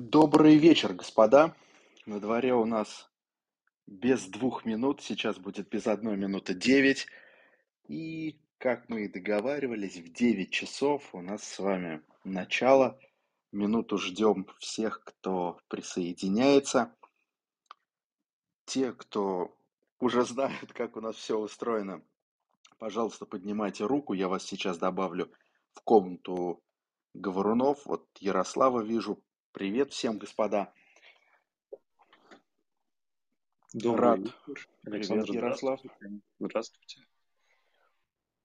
Добрый вечер, господа. На дворе у нас без двух минут, сейчас будет без одной минуты девять. И, как мы и договаривались, в девять часов у нас с вами начало. Минуту ждем всех, кто присоединяется. Те, кто уже знают, как у нас все устроено, пожалуйста, поднимайте руку. Я вас сейчас добавлю в комнату говорунов. Вот Ярослава вижу. Привет всем, господа. Добрый Рад. вечер. Привет, Александр, Ярослав. здравствуйте. Здравствуйте.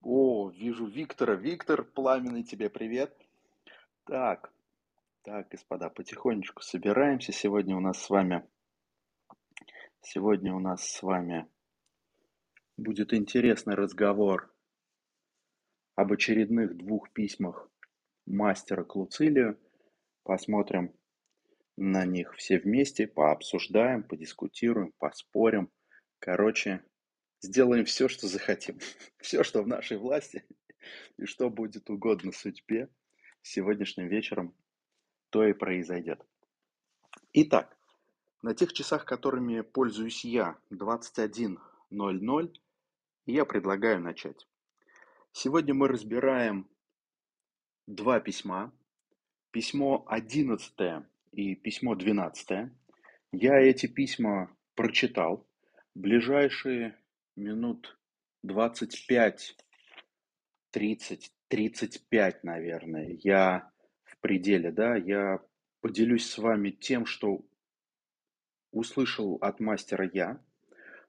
О, вижу Виктора. Виктор, пламенный тебе привет. Так, так, господа, потихонечку собираемся. Сегодня у нас с вами, сегодня у нас с вами будет интересный разговор об очередных двух письмах мастера к Луцилию. Посмотрим на них все вместе, пообсуждаем, подискутируем, поспорим. Короче, сделаем все, что захотим. Все, что в нашей власти и что будет угодно судьбе сегодняшним вечером, то и произойдет. Итак, на тех часах, которыми пользуюсь я, 21.00, я предлагаю начать. Сегодня мы разбираем два письма. Письмо 11 и письмо 12. Я эти письма прочитал. Ближайшие минут 25, 30, 35, наверное, я в пределе, да, я поделюсь с вами тем, что услышал от мастера я,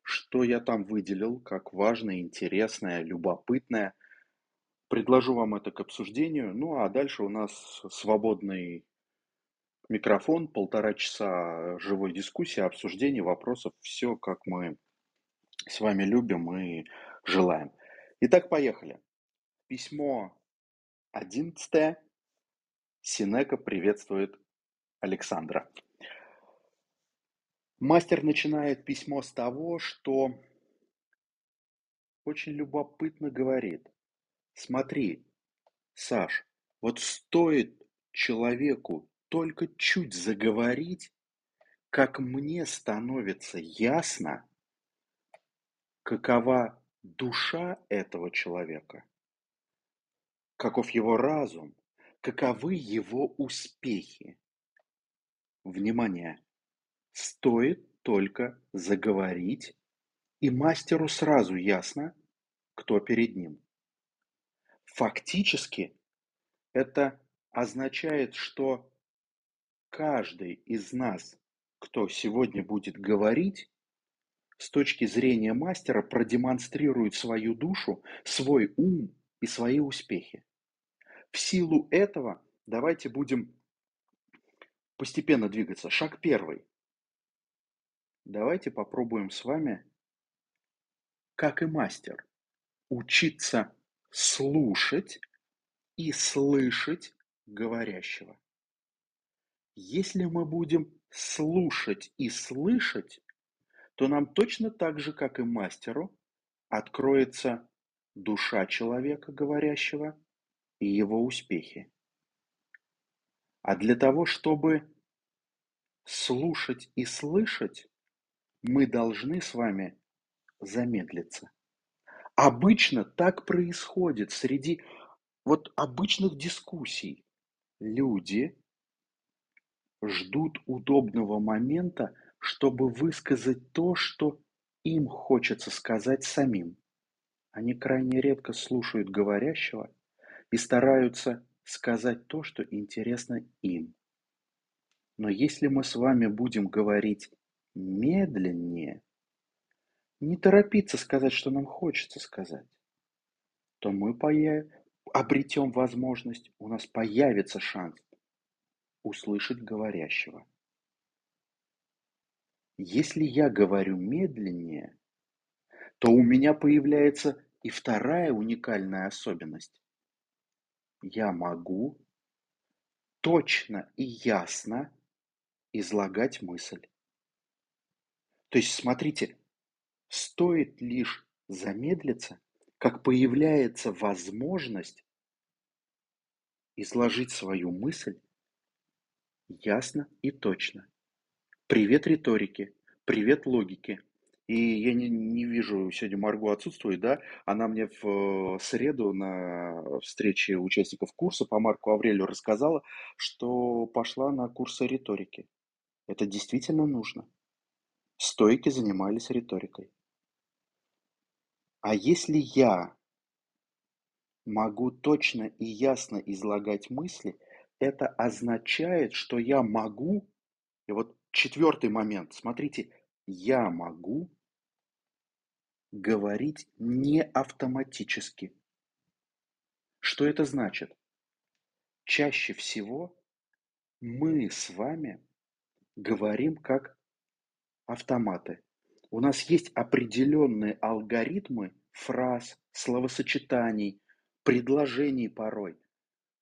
что я там выделил как важное, интересное, любопытное. Предложу вам это к обсуждению. Ну а дальше у нас свободный микрофон, полтора часа живой дискуссии, обсуждения, вопросов. Все, как мы с вами любим и желаем. Итак, поехали. Письмо 11. Синека приветствует Александра. Мастер начинает письмо с того, что очень любопытно говорит. Смотри, Саш, вот стоит человеку только чуть заговорить, как мне становится ясно, какова душа этого человека, каков его разум, каковы его успехи. Внимание! Стоит только заговорить, и мастеру сразу ясно, кто перед ним. Фактически это означает, что каждый из нас, кто сегодня будет говорить, с точки зрения мастера продемонстрирует свою душу, свой ум и свои успехи. В силу этого давайте будем постепенно двигаться. Шаг первый. Давайте попробуем с вами, как и мастер, учиться слушать и слышать говорящего. Если мы будем слушать и слышать, то нам точно так же, как и мастеру, откроется душа человека говорящего и его успехи. А для того, чтобы слушать и слышать, мы должны с вами замедлиться. Обычно так происходит среди вот обычных дискуссий. Люди ждут удобного момента, чтобы высказать то, что им хочется сказать самим. Они крайне редко слушают говорящего и стараются сказать то, что интересно им. Но если мы с вами будем говорить медленнее, не торопиться сказать, что нам хочется сказать, то мы обретем возможность, у нас появится шанс услышать говорящего. Если я говорю медленнее, то у меня появляется и вторая уникальная особенность. Я могу точно и ясно излагать мысль. То есть, смотрите, стоит лишь замедлиться, как появляется возможность изложить свою мысль ясно и точно. Привет риторике, привет логике. И я не, не вижу, сегодня Марго отсутствует, да? Она мне в э, среду на встрече участников курса по Марку Аврелию рассказала, что пошла на курсы риторики. Это действительно нужно. Стойки занимались риторикой. А если я могу точно и ясно излагать мысли, это означает, что я могу, и вот четвертый момент, смотрите, я могу говорить не автоматически. Что это значит? Чаще всего мы с вами говорим как автоматы. У нас есть определенные алгоритмы фраз, словосочетаний, предложений порой,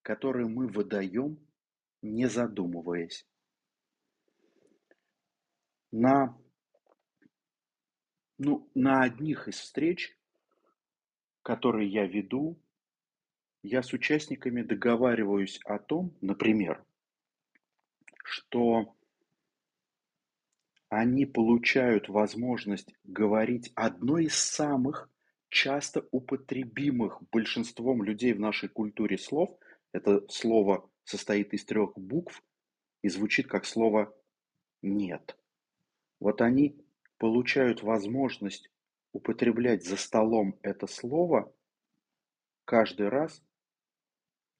которые мы выдаем, не задумываясь. На, ну, на одних из встреч, которые я веду, я с участниками договариваюсь о том, например, что они получают возможность говорить одной из самых часто употребимых большинством людей в нашей культуре слов. Это слово состоит из трех букв и звучит как слово «нет». Вот они получают возможность употреблять за столом это слово каждый раз,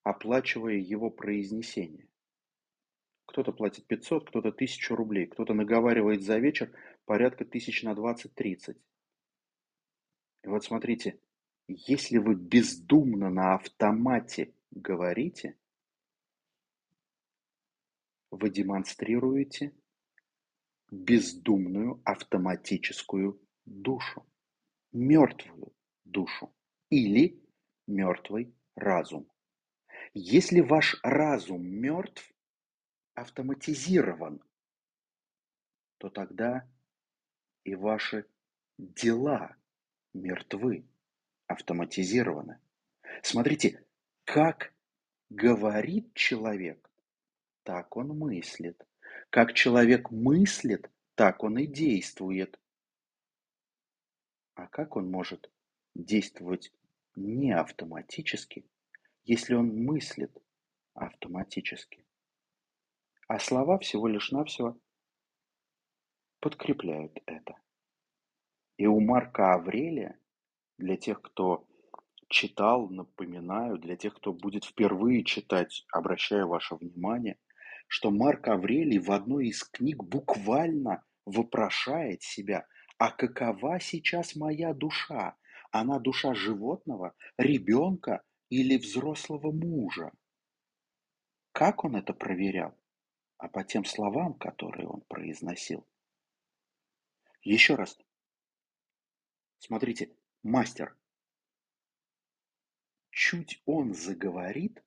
оплачивая его произнесение. Кто-то платит 500, кто-то 1000 рублей, кто-то наговаривает за вечер порядка тысяч на 20-30. И вот смотрите, если вы бездумно на автомате говорите, вы демонстрируете бездумную автоматическую душу, мертвую душу или мертвый разум. Если ваш разум мертв, автоматизирован, то тогда и ваши дела мертвы, автоматизированы. Смотрите, как говорит человек, так он мыслит. Как человек мыслит, так он и действует. А как он может действовать не автоматически, если он мыслит автоматически? А слова всего лишь навсего подкрепляют это. И у Марка Аврелия, для тех, кто читал, напоминаю, для тех, кто будет впервые читать, обращаю ваше внимание, что Марк Аврелий в одной из книг буквально вопрошает себя, а какова сейчас моя душа? Она душа животного, ребенка или взрослого мужа? Как он это проверял? А по тем словам, которые он произносил. Еще раз. Смотрите, мастер. Чуть он заговорит,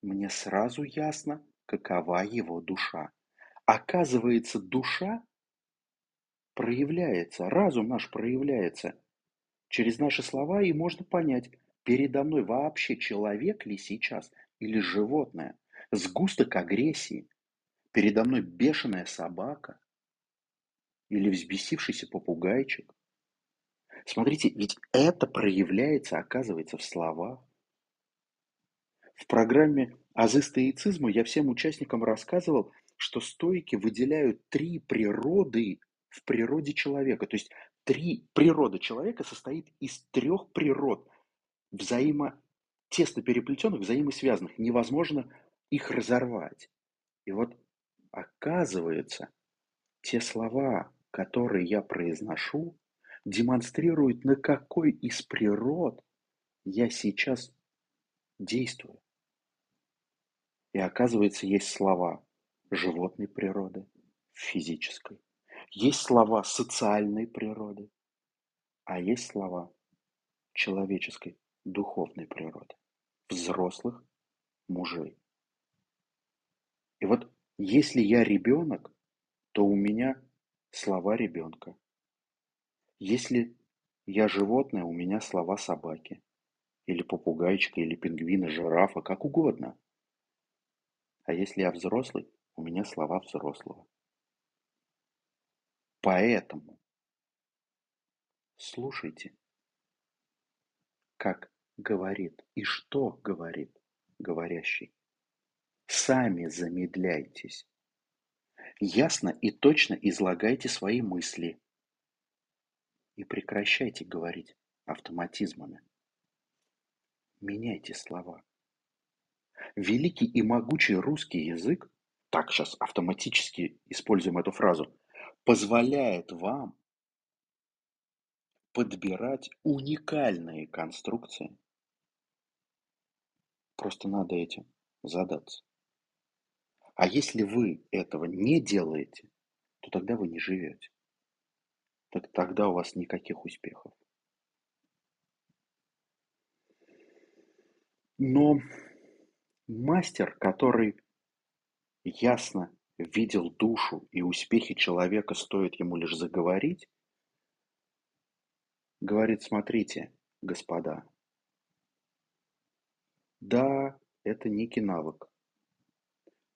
мне сразу ясно, какова его душа. Оказывается, душа проявляется, разум наш проявляется. Через наши слова и можно понять, передо мной вообще человек ли сейчас или животное. Сгусток агрессии. Передо мной бешеная собака или взбесившийся попугайчик. Смотрите, ведь это проявляется, оказывается, в словах. В программе «Азы стоицизма» я всем участникам рассказывал, что стойки выделяют три природы в природе человека. То есть три природа человека состоит из трех природ, взаимо тесно переплетенных, взаимосвязанных. Невозможно их разорвать. И вот оказывается, те слова, которые я произношу, демонстрируют, на какой из природ я сейчас действую. И оказывается, есть слова животной природы, физической. Есть слова социальной природы, а есть слова человеческой, духовной природы, взрослых мужей. Если я ребенок, то у меня слова ребенка. Если я животное, у меня слова собаки. Или попугайчика, или пингвина, жирафа, как угодно. А если я взрослый, у меня слова взрослого. Поэтому слушайте, как говорит и что говорит говорящий. Сами замедляйтесь. Ясно и точно излагайте свои мысли. И прекращайте говорить автоматизмами. Меняйте слова. Великий и могучий русский язык, так сейчас автоматически используем эту фразу, позволяет вам подбирать уникальные конструкции. Просто надо этим задаться. А если вы этого не делаете, то тогда вы не живете. Так тогда у вас никаких успехов. Но мастер, который ясно видел душу и успехи человека, стоит ему лишь заговорить, говорит, смотрите, господа, да, это некий навык,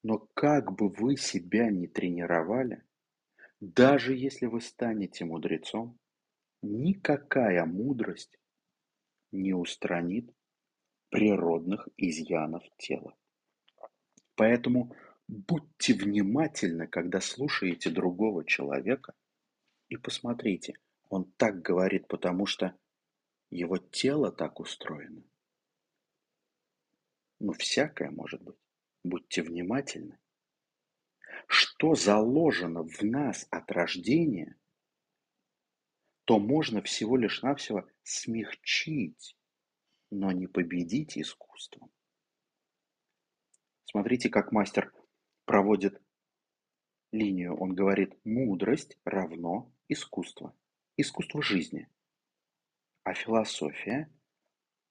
но как бы вы себя ни тренировали, даже если вы станете мудрецом, никакая мудрость не устранит природных изъянов тела. Поэтому будьте внимательны, когда слушаете другого человека, и посмотрите, он так говорит, потому что его тело так устроено. Ну, всякое может быть. Будьте внимательны. Что заложено в нас от рождения, то можно всего лишь навсего смягчить но не победить искусством. Смотрите, как мастер проводит линию. Он говорит, мудрость равно искусство. Искусство жизни. А философия,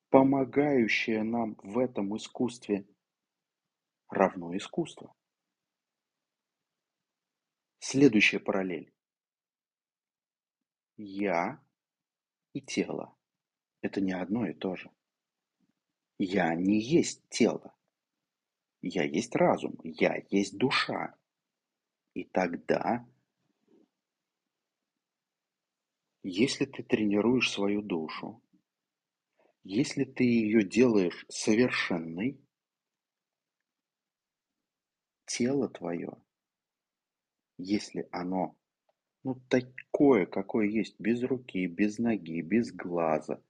помогающая нам в этом искусстве, равно искусство. Следующая параллель. Я и тело – это не одно и то же. Я не есть тело. Я есть разум, я есть душа. И тогда, если ты тренируешь свою душу, если ты ее делаешь совершенной, тело твое, если оно ну, такое, какое есть, без руки, без ноги, без глаза,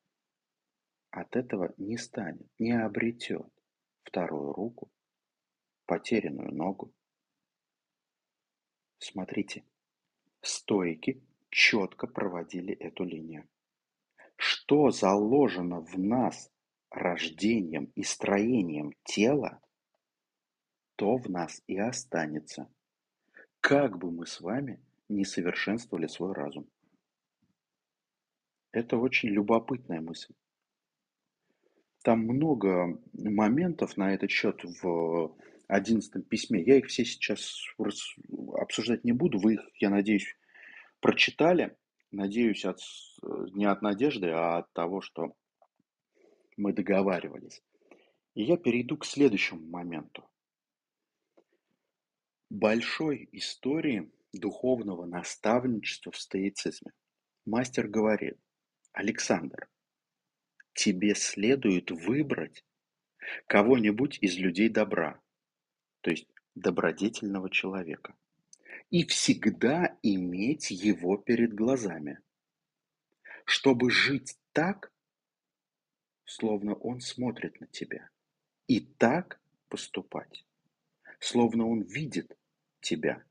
от этого не станет, не обретет вторую руку, потерянную ногу. Смотрите, стойки четко проводили эту линию. Что заложено в нас рождением и строением тела, то в нас и останется. Как бы мы с вами не совершенствовали свой разум. Это очень любопытная мысль. Там много моментов на этот счет в одиннадцатом письме. Я их все сейчас обсуждать не буду. Вы их, я надеюсь, прочитали. Надеюсь, от, не от надежды, а от того, что мы договаривались. И я перейду к следующему моменту. Большой истории духовного наставничества в стоицизме. Мастер говорит, Александр, тебе следует выбрать кого-нибудь из людей добра, то есть добродетельного человека, и всегда иметь его перед глазами, чтобы жить так, словно он смотрит на тебя, и так поступать, словно он видит тебя.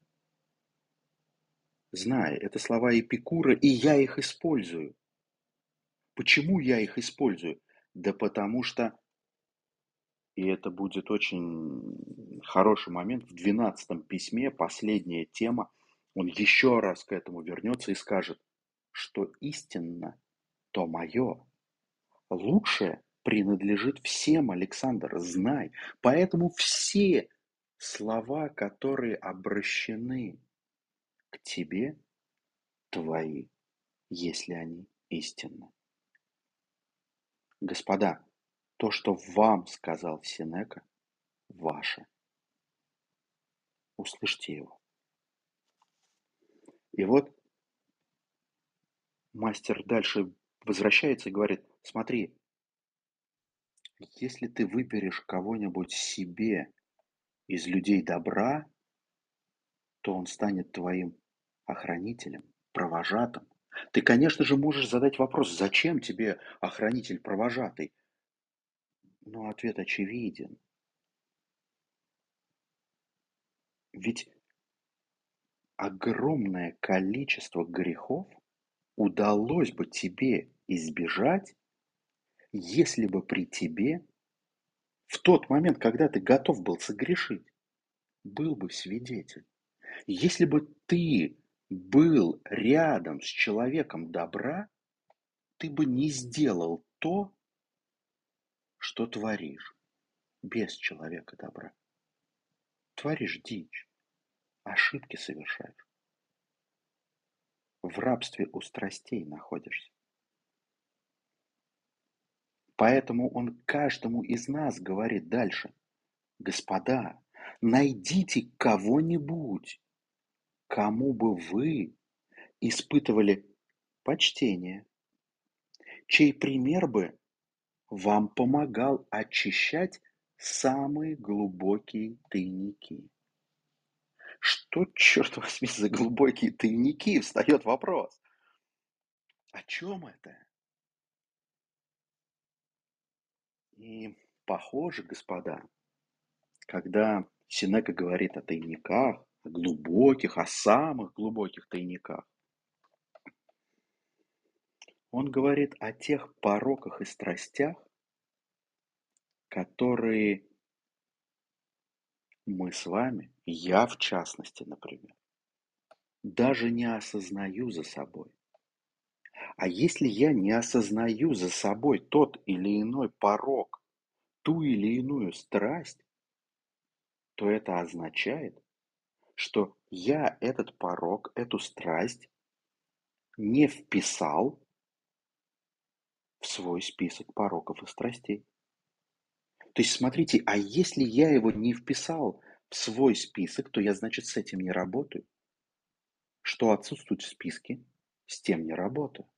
Зная, это слова Эпикура, и я их использую – Почему я их использую? Да потому что, и это будет очень хороший момент, в двенадцатом письме, последняя тема, он еще раз к этому вернется и скажет, что истинно то мое. Лучшее принадлежит всем, Александр, знай. Поэтому все слова, которые обращены к тебе, твои, если они истинны. Господа, то, что вам сказал Сенека, ваше. услышьте его. И вот мастер дальше возвращается и говорит, смотри, если ты выберешь кого-нибудь себе из людей добра, то он станет твоим охранителем, провожатым. Ты, конечно же, можешь задать вопрос, зачем тебе охранитель-провожатый? Но ответ очевиден. Ведь огромное количество грехов удалось бы тебе избежать, если бы при тебе в тот момент, когда ты готов был согрешить, был бы свидетель. Если бы ты был рядом с человеком добра, ты бы не сделал то, что творишь без человека добра. Творишь дичь, ошибки совершаешь. В рабстве у страстей находишься. Поэтому он каждому из нас говорит дальше. Господа, найдите кого-нибудь, кому бы вы испытывали почтение, чей пример бы вам помогал очищать самые глубокие тайники. Что, черт возьми, за глубокие тайники? Встает вопрос. О чем это? И похоже, господа, когда Синека говорит о тайниках, о глубоких, о самых глубоких тайниках, он говорит о тех пороках и страстях, которые мы с вами, я в частности, например, даже не осознаю за собой. А если я не осознаю за собой тот или иной порог, ту или иную страсть, то это означает, что я этот порог, эту страсть не вписал в свой список пороков и страстей. То есть, смотрите, а если я его не вписал в свой список, то я, значит, с этим не работаю. Что отсутствует в списке, с тем не работаю.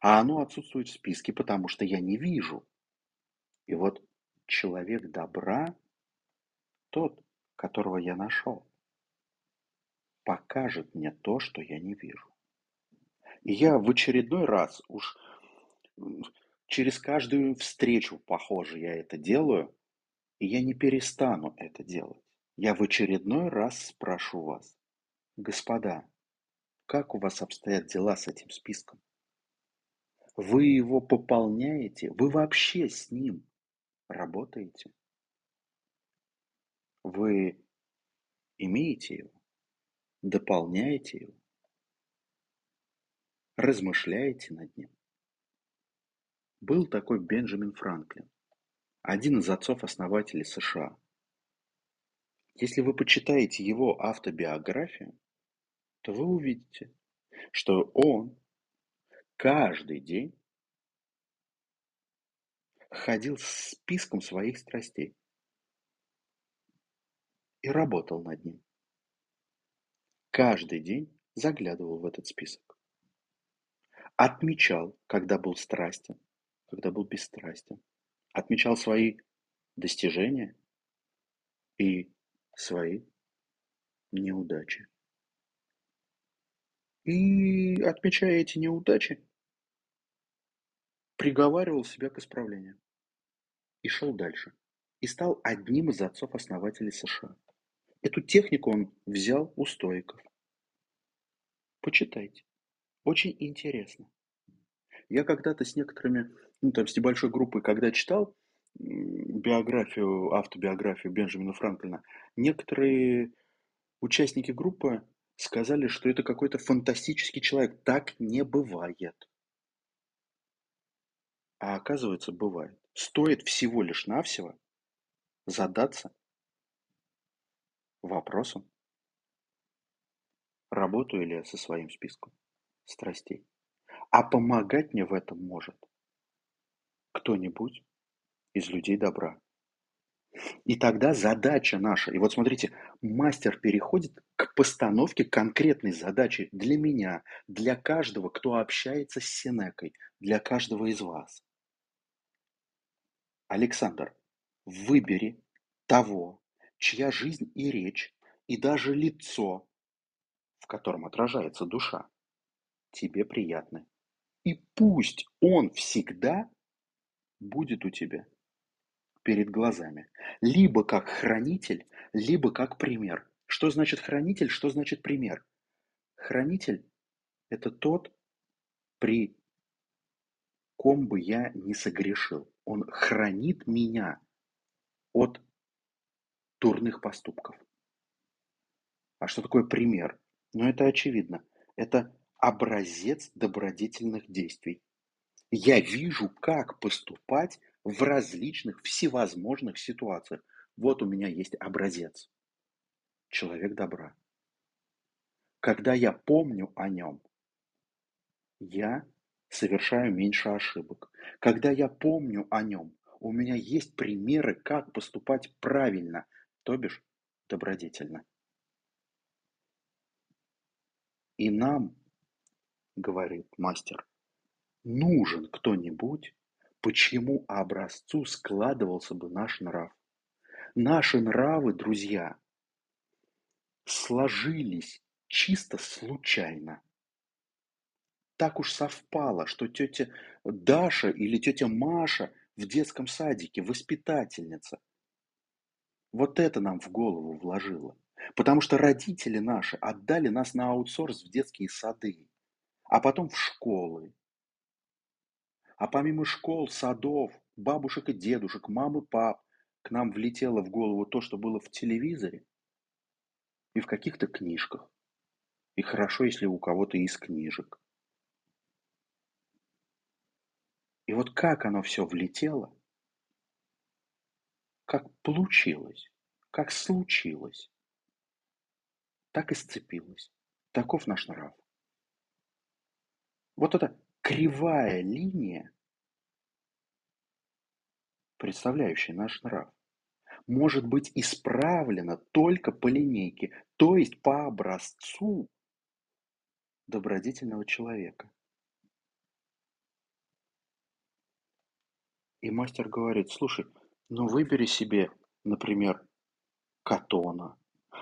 А оно отсутствует в списке, потому что я не вижу. И вот человек добра, тот, которого я нашел, покажет мне то, что я не вижу. И я в очередной раз, уж через каждую встречу, похоже, я это делаю, и я не перестану это делать. Я в очередной раз спрошу вас, господа, как у вас обстоят дела с этим списком? Вы его пополняете? Вы вообще с ним работаете? Вы имеете его? Дополняете его? Размышляете над ним? Был такой Бенджамин Франклин, один из отцов-основателей США. Если вы почитаете его автобиографию, то вы увидите, что он каждый день ходил с списком своих страстей и работал над ним. Каждый день заглядывал в этот список. Отмечал, когда был страстен, когда был бесстрастен. Отмечал свои достижения и свои неудачи. И, отмечая эти неудачи, приговаривал себя к исправлению. И шел дальше. И стал одним из отцов-основателей США. Эту технику он взял у стоиков. Почитайте. Очень интересно. Я когда-то с некоторыми, ну там с небольшой группой, когда читал биографию, автобиографию Бенджамина Франклина, некоторые участники группы сказали, что это какой-то фантастический человек. Так не бывает. А оказывается, бывает. Стоит всего лишь навсего задаться вопросом, работаю ли я со своим списком страстей. А помогать мне в этом может кто-нибудь из людей добра. И тогда задача наша, и вот смотрите, мастер переходит постановке конкретной задачи для меня, для каждого, кто общается с Синекой, для каждого из вас. Александр, выбери того, чья жизнь и речь, и даже лицо, в котором отражается душа, тебе приятны. И пусть он всегда будет у тебя перед глазами. Либо как хранитель, либо как пример. Что значит хранитель, что значит пример? Хранитель – это тот, при ком бы я не согрешил. Он хранит меня от дурных поступков. А что такое пример? Ну, это очевидно. Это образец добродетельных действий. Я вижу, как поступать в различных, всевозможных ситуациях. Вот у меня есть образец. Человек добра. Когда я помню о нем, я совершаю меньше ошибок. Когда я помню о нем, у меня есть примеры, как поступать правильно, то бишь добродетельно. И нам, говорит мастер, нужен кто-нибудь, по чьему образцу складывался бы наш нрав. Наши нравы, друзья, сложились чисто случайно. Так уж совпало, что тетя Даша или тетя Маша в детском садике воспитательница. Вот это нам в голову вложило. Потому что родители наши отдали нас на аутсорс в детские сады, а потом в школы. А помимо школ, садов, бабушек и дедушек, мам и пап, к нам влетело в голову то, что было в телевизоре и в каких-то книжках. И хорошо, если у кого-то из книжек. И вот как оно все влетело, как получилось, как случилось, так и сцепилось. Таков наш нрав. Вот эта кривая линия, представляющая наш нрав, может быть исправлена только по линейке, то есть по образцу добродетельного человека. И мастер говорит, слушай, ну выбери себе, например, катона.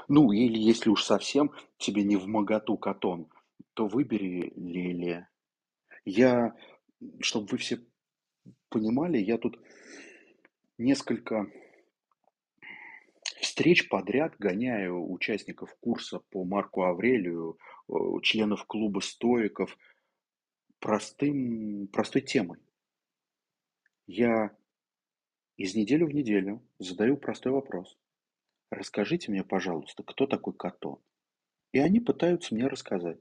Ну, или если уж совсем тебе не в моготу катон, то выбери лелия. Я, чтобы вы все понимали, я тут несколько встреч подряд гоняю участников курса по Марку Аврелию, э, членов клуба стоиков, простым, простой темой. Я из недели в неделю задаю простой вопрос. Расскажите мне, пожалуйста, кто такой Катон? И они пытаются мне рассказать.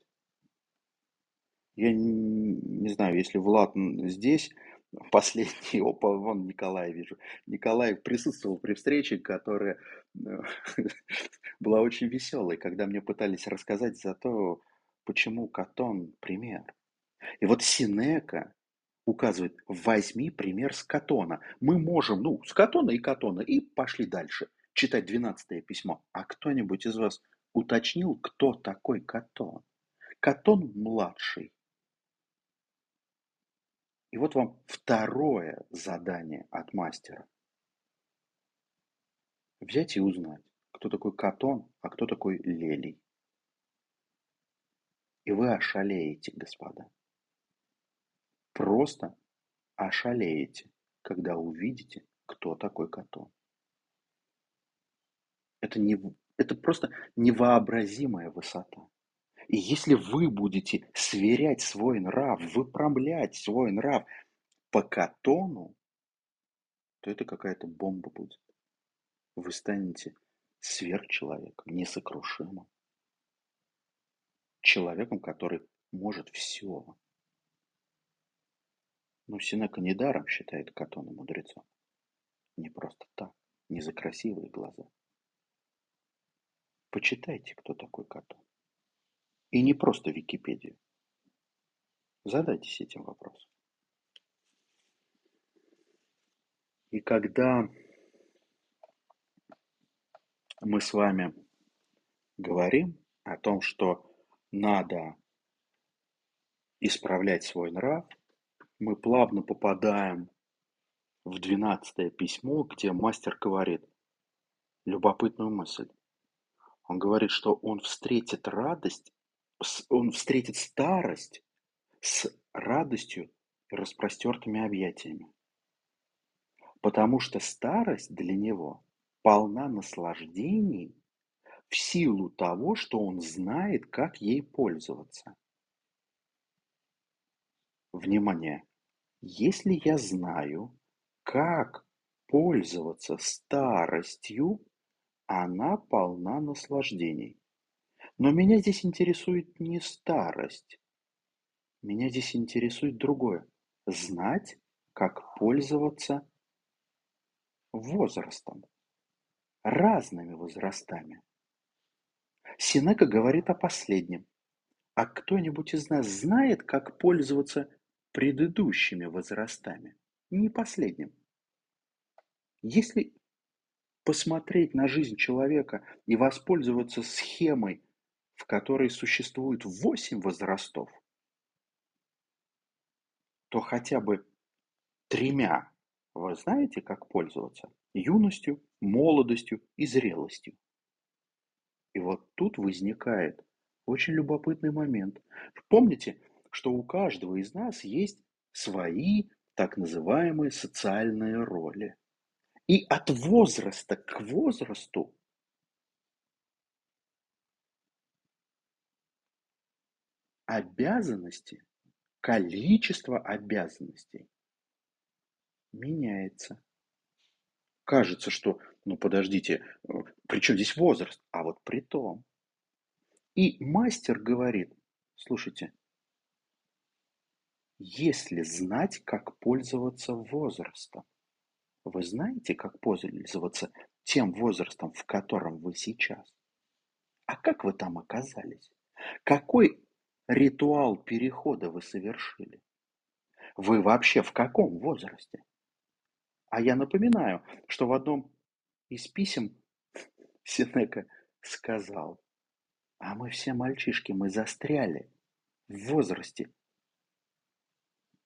Я не, не знаю, если Влад здесь, последний, опа, вон Николай вижу. Николай присутствовал при встрече, которая э, была очень веселой, когда мне пытались рассказать за то, почему Катон пример. И вот Синека указывает, возьми пример с Катона. Мы можем, ну, с Катона и Катона, и пошли дальше, читать 12 письмо. А кто-нибудь из вас уточнил, кто такой Катон? Катон младший. И вот вам второе задание от мастера. Взять и узнать, кто такой Катон, а кто такой Лелий. И вы ошалеете, господа. Просто ошалеете, когда увидите, кто такой Катон. Это, не, это просто невообразимая высота. И если вы будете сверять свой нрав, выпрямлять свой нрав по катону, то это какая-то бомба будет. Вы станете сверхчеловеком, несокрушимым. Человеком, который может все. Но Синека недаром считает Катона мудрецом. Не просто так, не за красивые глаза. Почитайте, кто такой Катон. И не просто Википедию. Задайтесь этим вопросом. И когда мы с вами говорим о том, что надо исправлять свой нрав, мы плавно попадаем в двенадцатое письмо, где мастер говорит любопытную мысль. Он говорит, что он встретит радость, он встретит старость с радостью и распростертыми объятиями. Потому что старость для него полна наслаждений в силу того, что он знает, как ей пользоваться. Внимание! Если я знаю, как пользоваться старостью, она полна наслаждений. Но меня здесь интересует не старость. Меня здесь интересует другое. Знать, как пользоваться возрастом. Разными возрастами. Синека говорит о последнем. А кто-нибудь из нас знает, как пользоваться предыдущими возрастами? Не последним. Если посмотреть на жизнь человека и воспользоваться схемой, в которой существует восемь возрастов, то хотя бы тремя вы знаете, как пользоваться юностью, молодостью и зрелостью. И вот тут возникает очень любопытный момент. Помните, что у каждого из нас есть свои так называемые социальные роли. И от возраста к возрасту обязанности, количество обязанностей меняется. Кажется, что, ну подождите, э, при чем здесь возраст? А вот при том. И мастер говорит, слушайте, если знать, как пользоваться возрастом, вы знаете, как пользоваться тем возрастом, в котором вы сейчас? А как вы там оказались? Какой ритуал перехода вы совершили? Вы вообще в каком возрасте? А я напоминаю, что в одном из писем Сенека сказал, а мы все мальчишки, мы застряли в возрасте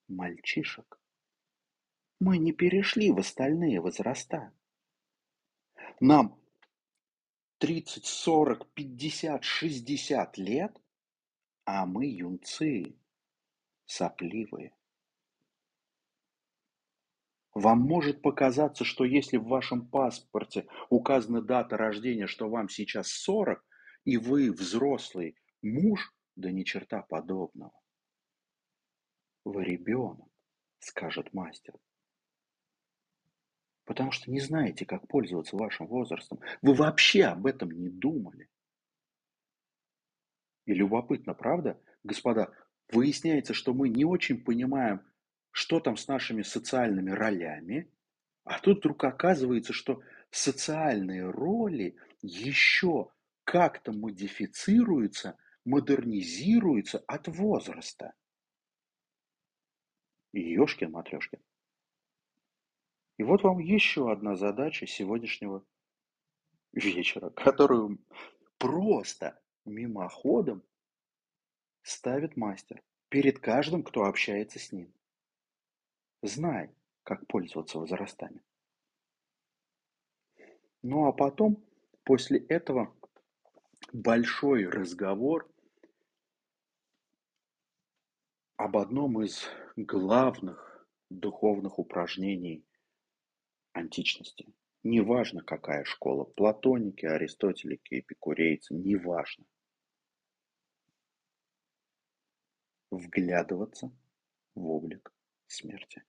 мальчишек. Мы не перешли в остальные возраста. Нам 30, 40, 50, 60 лет, а мы юнцы, сопливые. Вам может показаться, что если в вашем паспорте указана дата рождения, что вам сейчас 40, и вы взрослый муж, да ни черта подобного. Вы ребенок, скажет мастер. Потому что не знаете, как пользоваться вашим возрастом. Вы вообще об этом не думали. И любопытно, правда, господа, выясняется, что мы не очень понимаем, что там с нашими социальными ролями, а тут вдруг оказывается, что социальные роли еще как-то модифицируются, модернизируются от возраста. Ёшкин матрешкин. И вот вам еще одна задача сегодняшнего вечера, которую просто мимоходом ставит мастер перед каждым, кто общается с ним. Знай, как пользоваться возрастами. Ну а потом, после этого, большой разговор об одном из главных духовных упражнений античности. Неважно, какая школа, платоники, аристотелики, эпикурейцы, неважно. Вглядываться в облик смерти.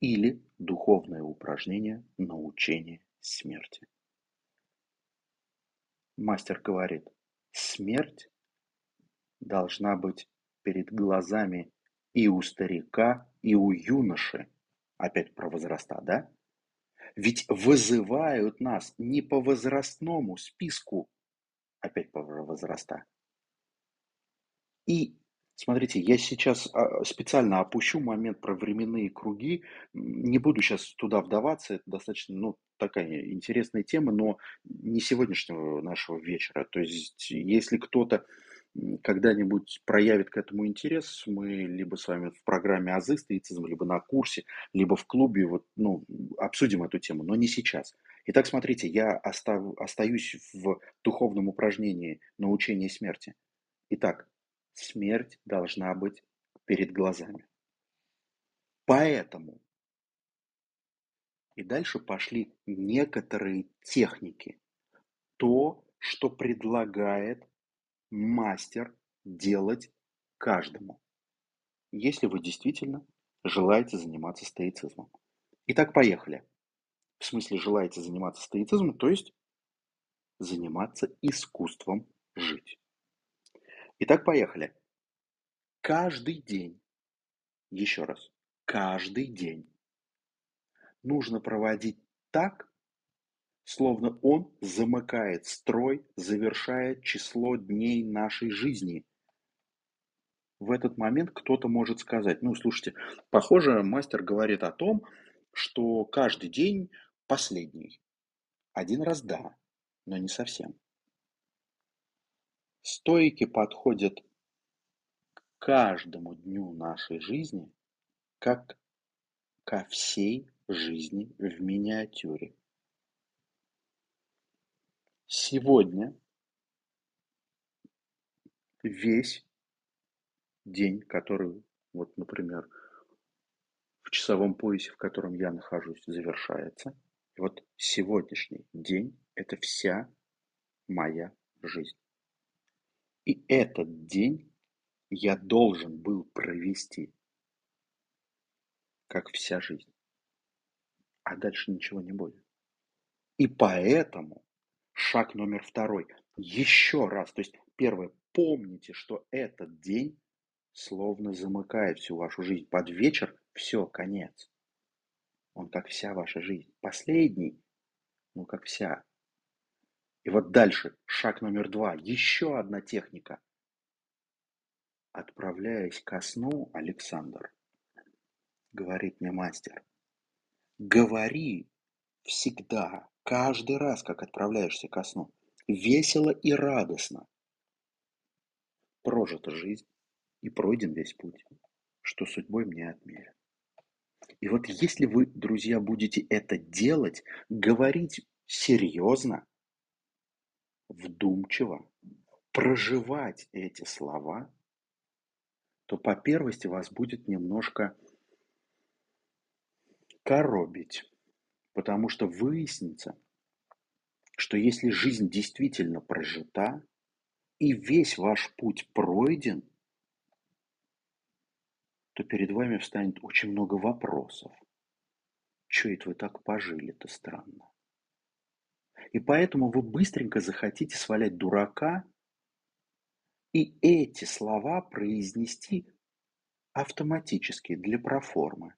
Или духовное упражнение научения смерти. Мастер говорит, смерть должна быть перед глазами и у старика, и у юноши. Опять про возраста, да? Ведь вызывают нас не по возрастному списку, опять по возраста. И Смотрите, я сейчас а, специально опущу момент про временные круги. Не буду сейчас туда вдаваться, это достаточно, ну, такая интересная тема, но не сегодняшнего нашего вечера. То есть, если кто-то когда-нибудь проявит к этому интерес, мы либо с вами в программе «Азы стоицизм», либо на курсе, либо в клубе вот, ну, обсудим эту тему, но не сейчас. Итак, смотрите, я остав, остаюсь в духовном упражнении научения смерти. Итак, смерть должна быть перед глазами. Поэтому и дальше пошли некоторые техники. То, что предлагает мастер делать каждому, если вы действительно желаете заниматься стоицизмом. Итак, поехали. В смысле, желаете заниматься стоицизмом, то есть заниматься искусством жить. Итак, поехали. Каждый день, еще раз, каждый день нужно проводить так, словно он замыкает строй, завершает число дней нашей жизни. В этот момент кто-то может сказать, ну, слушайте, похоже, мастер говорит о том, что каждый день последний. Один раз да, но не совсем. Стойки подходят к каждому дню нашей жизни как ко всей жизни в миниатюре. Сегодня весь день, который, вот, например, в часовом поясе, в котором я нахожусь, завершается. И вот сегодняшний день – это вся моя жизнь. И этот день я должен был провести, как вся жизнь. А дальше ничего не будет. И поэтому Шаг номер второй. Еще раз. То есть первое. Помните, что этот день словно замыкает всю вашу жизнь. Под вечер все, конец. Он как вся ваша жизнь. Последний, ну как вся. И вот дальше, шаг номер два. Еще одна техника. Отправляясь ко сну, Александр, говорит мне мастер, говори всегда Каждый раз, как отправляешься ко сну, весело и радостно. Прожита жизнь и пройден весь путь, что судьбой мне отмерен. И вот если вы, друзья, будете это делать, говорить серьезно, вдумчиво, проживать эти слова, то по первости вас будет немножко коробить. Потому что выяснится, что если жизнь действительно прожита, и весь ваш путь пройден, то перед вами встанет очень много вопросов. Че это вы так пожили-то странно? И поэтому вы быстренько захотите свалять дурака и эти слова произнести автоматически для проформы.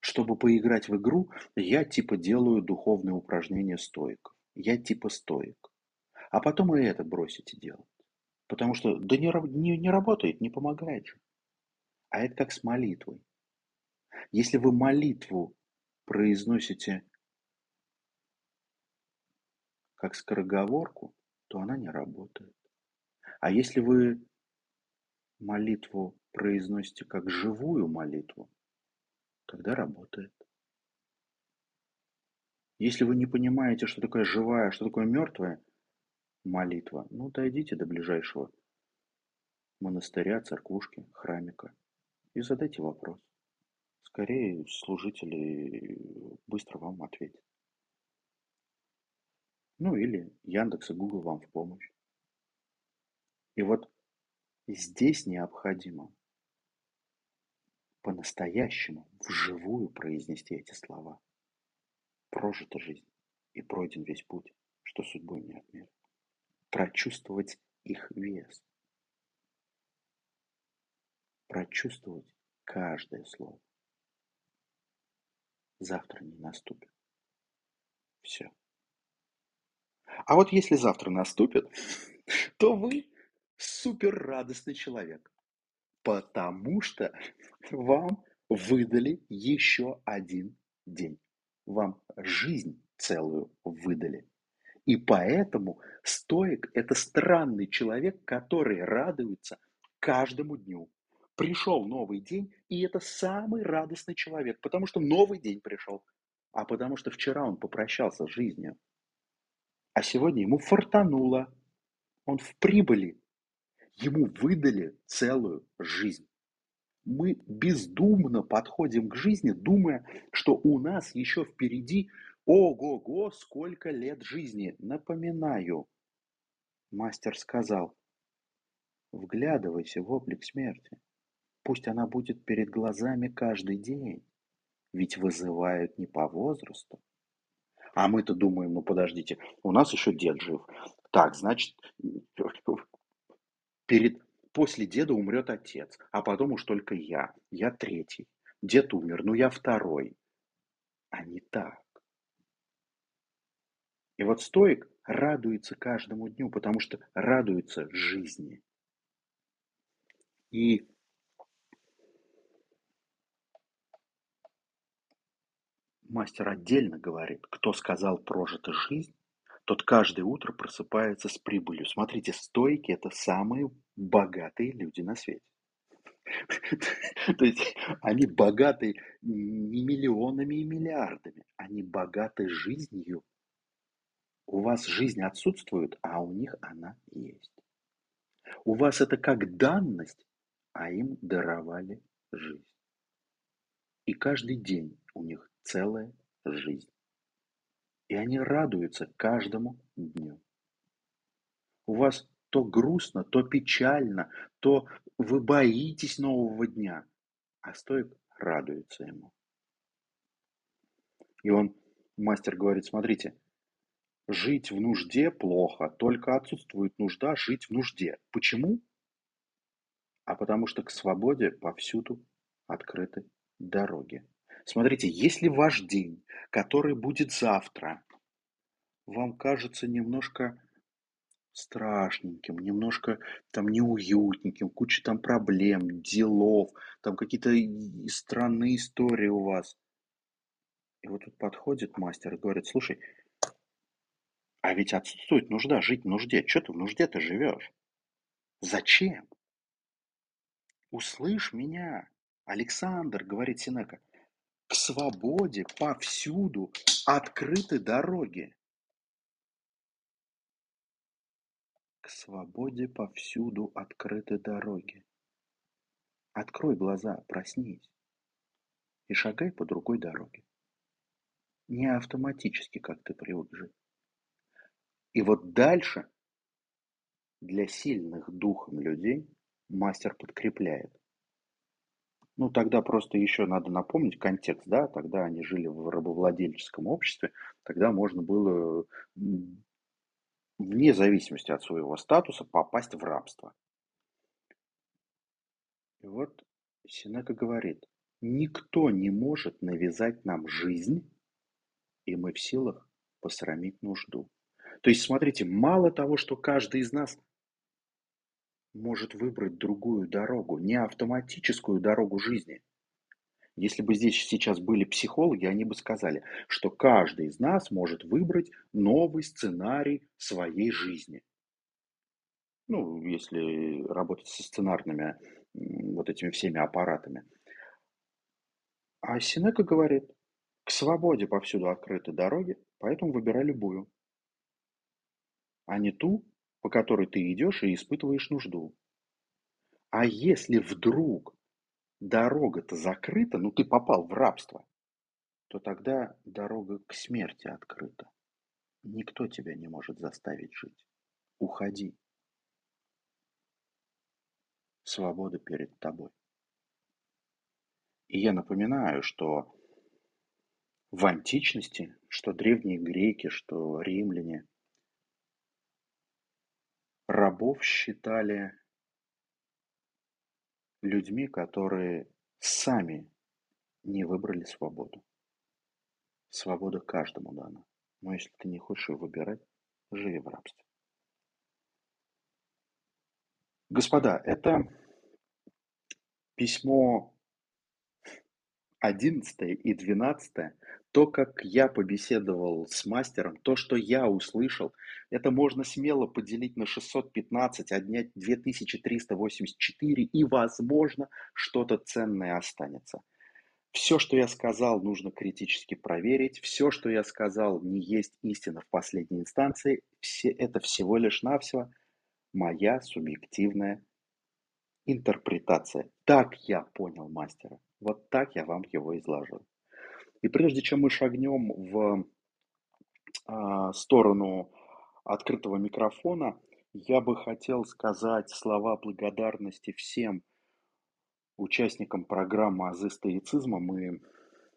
Чтобы поиграть в игру, я типа делаю духовные упражнения стоиков. Я типа стоик. А потом и это бросите делать. Потому что да не, не, не работает, не помогает. А это как с молитвой. Если вы молитву произносите как скороговорку, то она не работает. А если вы молитву произносите как живую молитву, тогда работает. Если вы не понимаете, что такое живая, что такое мертвая молитва, ну дойдите до ближайшего монастыря, церквушки, храмика и задайте вопрос. Скорее служители быстро вам ответят. Ну или Яндекс и Google вам в помощь. И вот здесь необходимо по-настоящему, вживую произнести эти слова. Прожита жизнь и пройден весь путь, что судьбой не отмерен. Прочувствовать их вес. Прочувствовать каждое слово. Завтра не наступит. Все. А вот если завтра наступит, то вы супер радостный человек. Потому что вам выдали еще один день. Вам жизнь целую выдали. И поэтому стоик – это странный человек, который радуется каждому дню. Пришел новый день, и это самый радостный человек, потому что новый день пришел, а потому что вчера он попрощался с жизнью. А сегодня ему фартануло, он в прибыли, ему выдали целую жизнь. Мы бездумно подходим к жизни, думая, что у нас еще впереди ого-го, сколько лет жизни. Напоминаю, мастер сказал, вглядывайся в облик смерти. Пусть она будет перед глазами каждый день, ведь вызывают не по возрасту. А мы-то думаем, ну подождите, у нас еще дед жив. Так, значит, перед, после деда умрет отец, а потом уж только я. Я третий. Дед умер, ну я второй. А не так. И вот стоик радуется каждому дню, потому что радуется жизни. И мастер отдельно говорит, кто сказал прожита жизнь, тот каждое утро просыпается с прибылью. Смотрите, стойки – это самые богатые люди на свете. То есть они богаты не миллионами и миллиардами, они богаты жизнью. У вас жизнь отсутствует, а у них она есть. У вас это как данность, а им даровали жизнь. И каждый день у них целая жизнь. И они радуются каждому дню. У вас то грустно, то печально, то вы боитесь нового дня, а стоит радуется ему. И он, мастер говорит, смотрите, жить в нужде плохо, только отсутствует нужда жить в нужде. Почему? А потому что к свободе повсюду открыты дороги. Смотрите, если ваш день, который будет завтра, вам кажется немножко страшненьким, немножко там неуютненьким, куча там проблем, делов, там какие-то странные истории у вас. И вот тут подходит мастер и говорит, слушай, а ведь отсутствует нужда жить в нужде. Что ты в нужде-то живешь? Зачем? Услышь меня, Александр, говорит Синека. К свободе повсюду открыты дороги. К свободе повсюду открыты дороги. Открой глаза, проснись и шагай по другой дороге. Не автоматически, как ты привык жить. И вот дальше для сильных духом людей мастер подкрепляет. Ну, тогда просто еще надо напомнить контекст, да, тогда они жили в рабовладельческом обществе, тогда можно было вне зависимости от своего статуса попасть в рабство. И вот Синека говорит, никто не может навязать нам жизнь, и мы в силах посрамить нужду. То есть, смотрите, мало того, что каждый из нас может выбрать другую дорогу, не автоматическую дорогу жизни. Если бы здесь сейчас были психологи, они бы сказали, что каждый из нас может выбрать новый сценарий своей жизни. Ну, если работать со сценарными вот этими всеми аппаратами. А Синека говорит, к свободе повсюду открыты дороги, поэтому выбирай любую, а не ту, по которой ты идешь и испытываешь нужду. А если вдруг дорога-то закрыта, ну ты попал в рабство, то тогда дорога к смерти открыта. Никто тебя не может заставить жить. Уходи. Свобода перед тобой. И я напоминаю, что в античности, что древние греки, что римляне – рабов считали людьми, которые сами не выбрали свободу. Свобода каждому дана. Но если ты не хочешь ее выбирать, живи в рабстве. Господа, это письмо 11 и 12 То, как я побеседовал с мастером, то, что я услышал, это можно смело поделить на 615, отнять 2384, и, возможно, что-то ценное останется. Все, что я сказал, нужно критически проверить. Все, что я сказал, не есть истина в последней инстанции. Все, это всего лишь навсего моя субъективная интерпретация. Так я понял мастера. Вот так я вам его изложил. И прежде чем мы шагнем в а, сторону открытого микрофона, я бы хотел сказать слова благодарности всем участникам программы «Азы стоицизма». Мы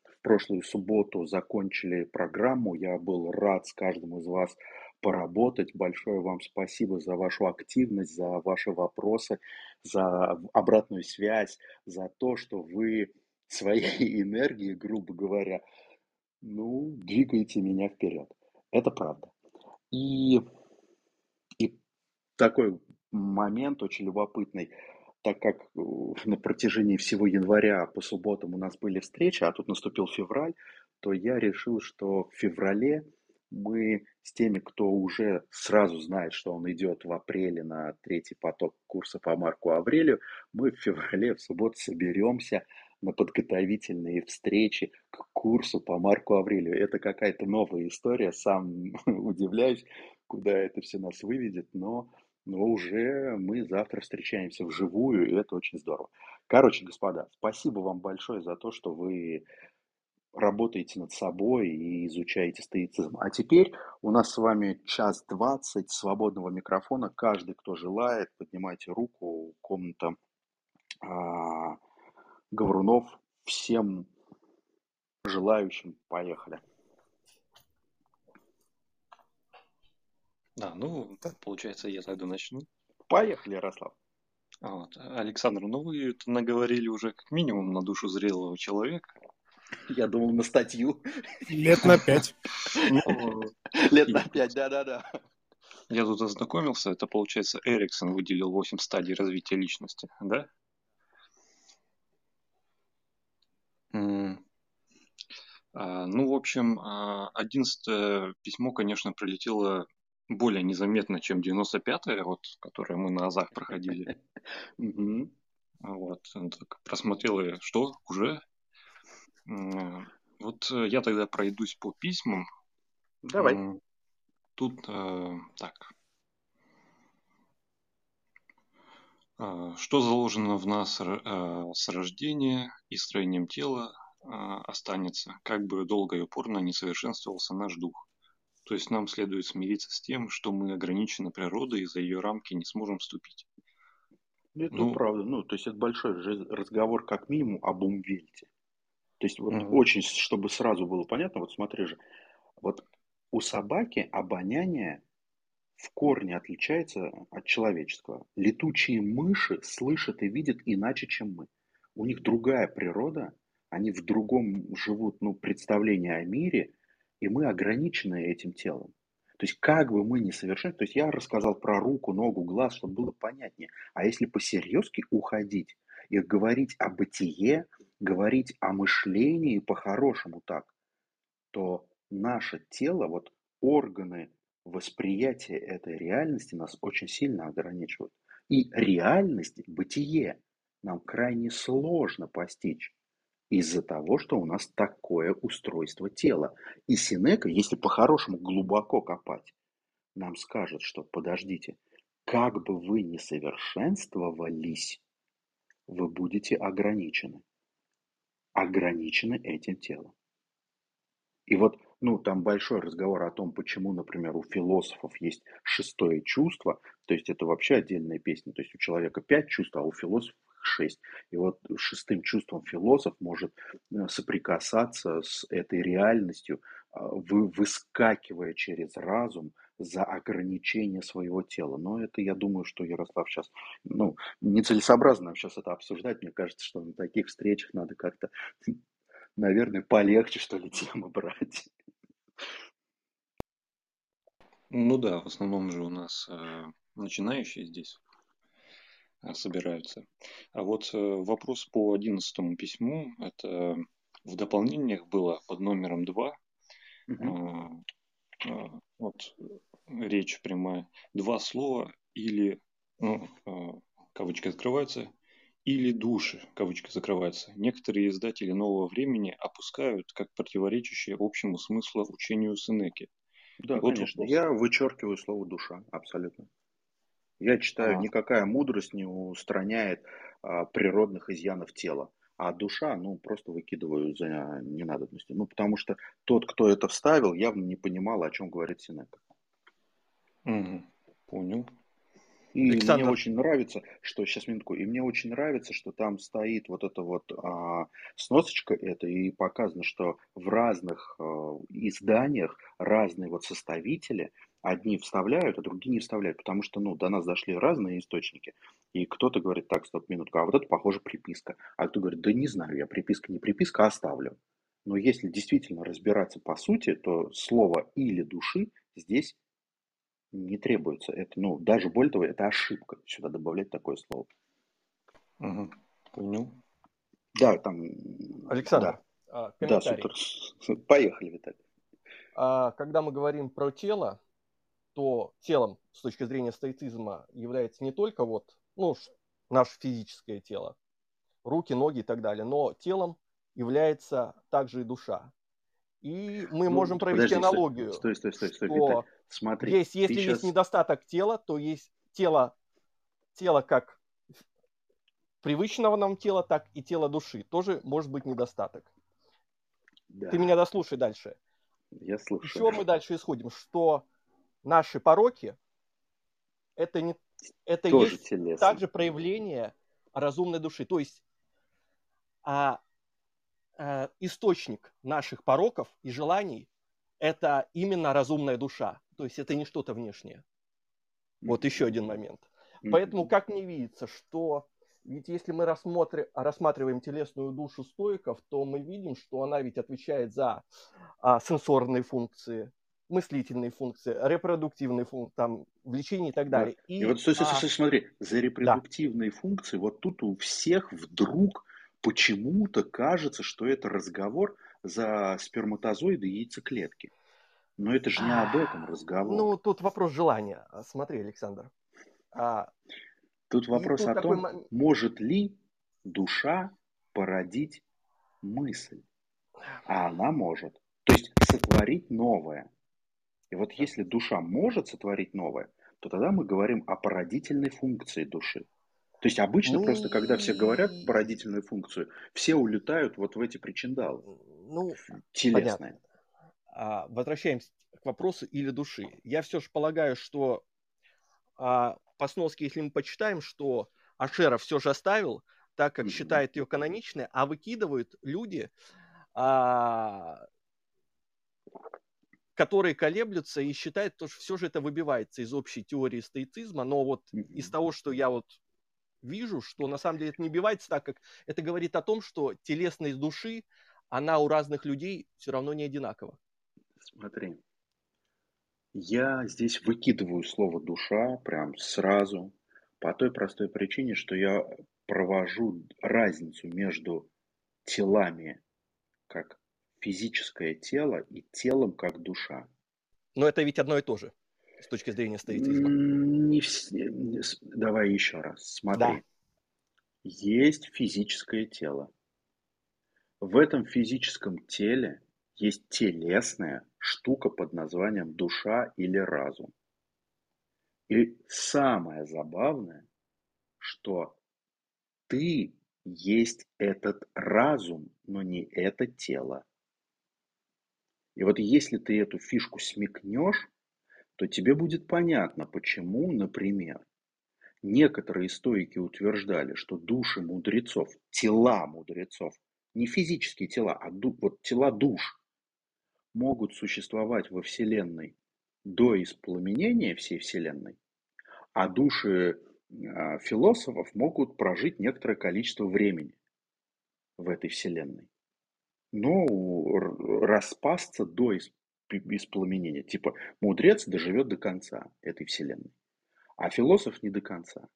в прошлую субботу закончили программу. Я был рад с каждым из вас поработать. Большое вам спасибо за вашу активность, за ваши вопросы, за обратную связь, за то, что вы своей энергией, грубо говоря, ну, двигаете меня вперед. Это правда. И, и такой момент очень любопытный, так как э, на протяжении всего января по субботам у нас были встречи, а тут наступил февраль, то я решил, что в феврале мы с теми, кто уже сразу знает, что он идет в апреле на третий поток курса по Марку Аврелию, мы в феврале в субботу соберемся на подготовительные встречи к курсу по Марку Аврелию. Это какая-то новая история, сам удивляюсь, куда это все нас выведет, но, но уже мы завтра встречаемся вживую, и это очень здорово. Короче, господа, спасибо вам большое за то, что вы работаете над собой и изучаете стоицизм. А теперь у нас с вами час двадцать свободного микрофона. Каждый, кто желает, поднимайте руку. Комната а, Говорунов. Всем желающим поехали. Да, ну, получается, я тогда начну. Поехали, Ярослав. Вот. Александр, ну вы наговорили уже как минимум на душу зрелого человека. Я думал на статью. Лет на пять. Лет на пять, да-да-да. Я тут ознакомился, это получается Эриксон выделил 8 стадий развития личности, да? М. А, Ну, в общем, а, одиннадцатое письмо, конечно, прилетело более незаметно, чем 95-е, вот, которое мы на Азах проходили. Вот, просмотрел и что, уже? Вот э, я тогда пройдусь по письмам. Давай. Тут э, так. А, Что заложено в нас э, с рождения и строением тела а, останется, как бы долго и упорно не совершенствовался наш дух. То есть нам следует смириться с тем, что мы ограничены природой и за ее рамки не сможем вступить. Это Ну, правда. Ну, то есть это большой разговор как минимум об умвельте. То есть вот Мгм. очень, чтобы сразу было понятно, вот смотри же, вот у собаки обоняние в корне отличается от человеческого. Летучие мыши слышат и видят иначе, чем мы. У них другая природа, они в другом живут ну, представлении о мире, и мы ограничены этим телом. То есть как бы мы ни совершали, то есть я рассказал про руку, ногу, глаз, чтобы было понятнее. А если посерьезки уходить и говорить о бытие, говорить о мышлении по-хорошему так, то наше тело, вот органы восприятия этой реальности нас очень сильно ограничивают. И реальность, бытие нам крайне сложно постичь из-за того, что у нас такое устройство тела. И Синека, если по-хорошему глубоко копать, нам скажет, что подождите, как бы вы ни совершенствовались, вы будете ограничены. Ограничены этим телом. И вот, ну, там большой разговор о том, почему, например, у философов есть шестое чувство, то есть это вообще отдельная песня, то есть у человека пять чувств, а у философов шесть. И вот шестым чувством философ может э, соприкасаться с этой реальностью, вы, выскакивая через разум за ограничение своего тела. Но это, я думаю, что Ярослав сейчас, ну, нецелесообразно нам сейчас это обсуждать. Мне кажется, что на таких встречах надо как-то наверное, полегче, что ли, темы брать. ну да, в основном же у нас э, начинающие здесь э, собираются. А вот э, вопрос по одиннадцатому письму, это в дополнениях было под номером 2, Мгм. вот речь прямая, два слова или, ну, кавычки открываются, или души, кавычки закрываются. Некоторые издатели нового времени опускают как противоречащие общему смыслу учению Сенеки. Да, вот конечно. вопрос. Я вычеркиваю слово душа, абсолютно. Я читаю, А. никакая мудрость не устраняет а, природных изъянов тела. А душа, ну, просто выкидываю за ненадобностью. Ну, потому что тот, кто это вставил, явно не понимал, о чем говорит Синека. Мгм. Понял. И Александр. мне очень нравится, что сейчас минутку, и мне очень нравится, что там стоит вот эта вот а, сносочка это и показано, что в разных а, изданиях разные вот составители одни вставляют, а другие не вставляют, потому что ну до нас дошли разные источники, и кто-то говорит так, стоп минутку, а вот это похоже приписка, а кто говорит, да не знаю, я приписка не приписка, а оставлю. Но если действительно разбираться по сути, то слово или души здесь не требуется. Это, ну, даже более того, это ошибка сюда добавлять такое слово. Мгм. Понял. Да, там... Александр, а, Да, да комментарий. супер. Поехали, Виталий. А, Когда мы говорим про тело, то телом с точки зрения стоицизма является не только вот, ну, наше физическое тело, руки, ноги и так далее, но телом является также и душа. И мы Ну, можем провести подожди, аналогию, Стой, стой, стой, стой, что. Смотри, есть, если есть сейчас... недостаток тела, то есть тело, тело как привычного нам тела, так и тело души. Тоже может быть недостаток. Да, Ты меня дослушай дальше. я слышу. Еще мы дальше исходим, что наши пороки это не это Тоже есть телесно. также проявление разумной души. То есть а, а, источник наших пороков и желаний это именно разумная душа. То есть это не что-то внешнее. Вот еще один момент. Поэтому как мне видится, что ведь если мы рассмотри- рассматриваем телесную душу стоиков, то мы видим, что она ведь отвечает за а, сенсорные функции, мыслительные функции, репродуктивные функции, там, влечение и так Да. далее. И вот стой, стой, стой, стой, смотри, за репродуктивные функции вот тут у всех вдруг почему-то кажется, что это разговор за сперматозоиды и яйцеклетки. Но это же не об этом разговор. Ну, тут вопрос желания. Смотри, Александр. А, Тут вопрос тут о такой том, может ли душа породить мысль. А она может. То есть сотворить новое. И вот если душа может сотворить новое, то тогда мы говорим о породительной функции души. То есть обычно Ну просто, когда все говорят и- породительную функцию, все улетают вот в эти причиндалы. ну, Телесные. а, возвращаемся к вопросу или души. Я все же полагаю, что а, по сноске, если мы почитаем, что Ашера все же оставил, так как считает ее каноничной, а выкидывают люди, а, которые колеблются и считают, что все же это выбивается из общей теории стоицизма, но вот из того, что я вот вижу, что на самом деле это не убивается, так как это говорит о том, что телесность души, она у разных людей все равно не одинакова. Смотри, я здесь выкидываю слово душа прям сразу по той простой причине, что я провожу разницу между телами как физическое тело и телом как душа. Но это ведь одно и то же с точки зрения стоицизма. Не все- Давай еще раз. Смотри. Да. Есть физическое тело. В этом физическом теле есть телесная штука под названием душа или разум. И самое забавное, что ты есть этот разум, но не это тело. И вот если ты эту фишку смекнешь, то тебе будет понятно, почему, например, некоторые стоики утверждали, что души мудрецов, тела мудрецов, не физические тела, а ду- вот тела душ, могут существовать во Вселенной до испламенения всей Вселенной, а души а, философов могут прожить некоторое количество времени в этой Вселенной. Р- распасться до исп- испламенения. Типа мудрец доживет до конца этой Вселенной, а философ не до конца.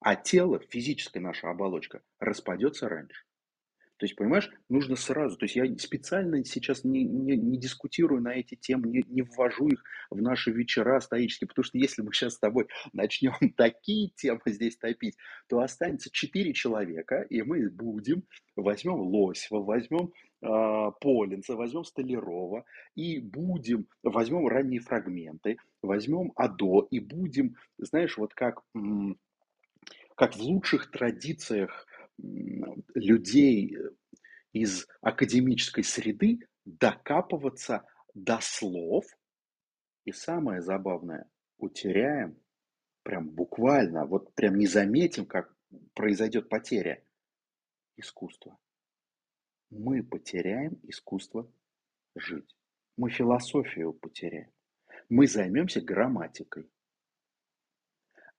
А тело, физическая наша оболочка, распадется раньше. То есть, понимаешь, нужно сразу. То есть я специально сейчас не, не, не дискутирую на эти темы, не, не ввожу их в наши вечера стоические, потому что если мы сейчас с тобой начнем такие темы здесь топить, то останется четыре человека, и мы будем, возьмем Лосева, возьмем Полинца, возьмем Столярова, и будем, возьмем ранние фрагменты, возьмем АДО, и будем, знаешь, вот как, как в лучших традициях людей э, из академической среды докапываться до слов. И самое забавное, утеряем прям буквально, вот прям не заметим, как произойдет потеря искусства. Мы потеряем искусство жить. Мы философию потеряем. Мы займемся грамматикой.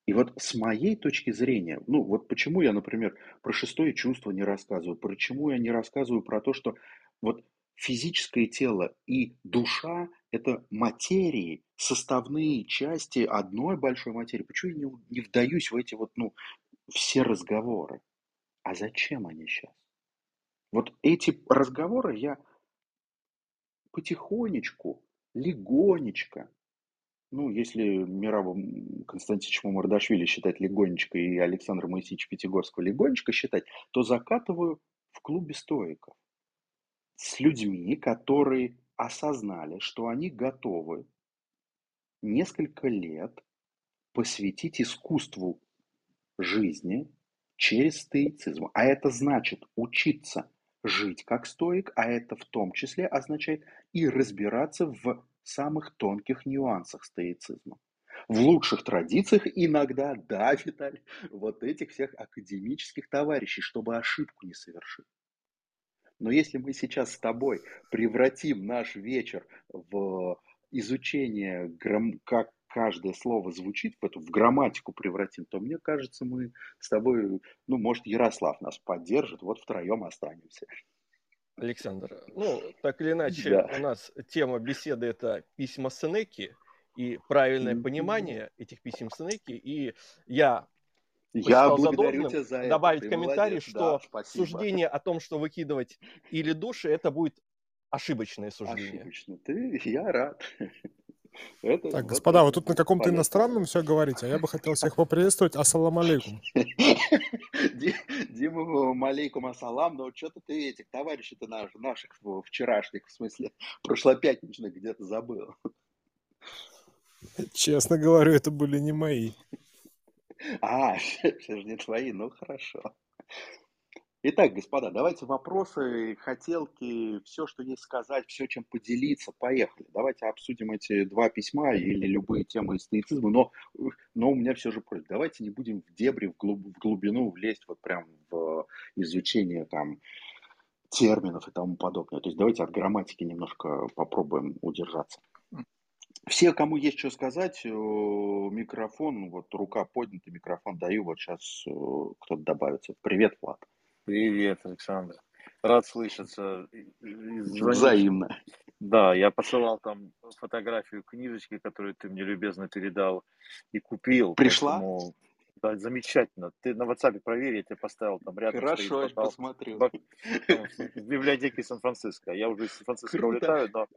И вот с моей точки зрения, ну вот почему я, например, про шестое чувство не рассказываю, почему я не рассказываю про то, что вот физическое тело и душа – это материи, составные части одной большой материи. Почему я не, не вдаюсь в эти вот, ну, все разговоры? А зачем они сейчас? Вот эти разговоры я потихонечку, легонечко ну, если Мирава Константиновича Мамардашвили считать легонечко и Александра Моисеевича Пятигорского легонечко считать, то закатываю в клубе стоиков с людьми, которые осознали, что они готовы несколько лет посвятить искусству жизни через стоицизм. А это значит учиться жить как стоик, а это в том числе означает и разбираться в самых тонких нюансах стоицизма. В лучших традициях иногда, да, Виталий, вот этих всех академических товарищей, чтобы ошибку не совершить. Но если мы сейчас с тобой превратим наш вечер в изучение, как каждое слово звучит, в эту в грамматику превратим, то мне кажется, мы с тобой, ну, может, Ярослав нас поддержит, вот втроем останемся. Александр, ну, так или иначе, да. у нас тема беседы – это письма Сенеки и правильное mm-hmm. понимание этих писем Сенеки. И я я благодарю тебя за это. Добавить Ты комментарий, молодец. что да, суждение о том, что выкидывать или души, это будет ошибочное суждение. Ошибочно. Ты, я рад. Это, так, вот господа, вы тут на каком-то понятно. иностранном все говорите, а я бы хотел всех поприветствовать. Ассалам алейкум. Дима, малейкум ассалам, но что-то ты этих товарищей-то наших вчерашних, в смысле, прошлопятничных где-то забыл. Честно говорю, это были не мои. А, все же не твои, ну хорошо. Итак, господа, давайте вопросы, хотелки, все, что есть сказать, все, чем поделиться, поехали. Давайте обсудим эти два письма или любые темы из стоицизма, но, но у меня все же просьба. Давайте не будем в дебри, в, глуб, в глубину влезть вот прям в изучение там терминов и тому подобное. То есть давайте от грамматики немножко попробуем удержаться. Все, кому есть что сказать, э, микрофон, вот рука поднята, микрофон даю, вот сейчас э, кто-то добавится. Привет, Влад. Александр. Рад слышаться. Взаимно. Да, я посылал там фотографию книжечки, которую ты мне любезно передал и купил. Пришла? Поэтому, да, замечательно. Ты на WhatsApp проверь, я тебе поставил там рядом. Хорошо, я посмотрю. В библиотеке Сан-Франциско. Я уже из Сан-Франциско улетаю, но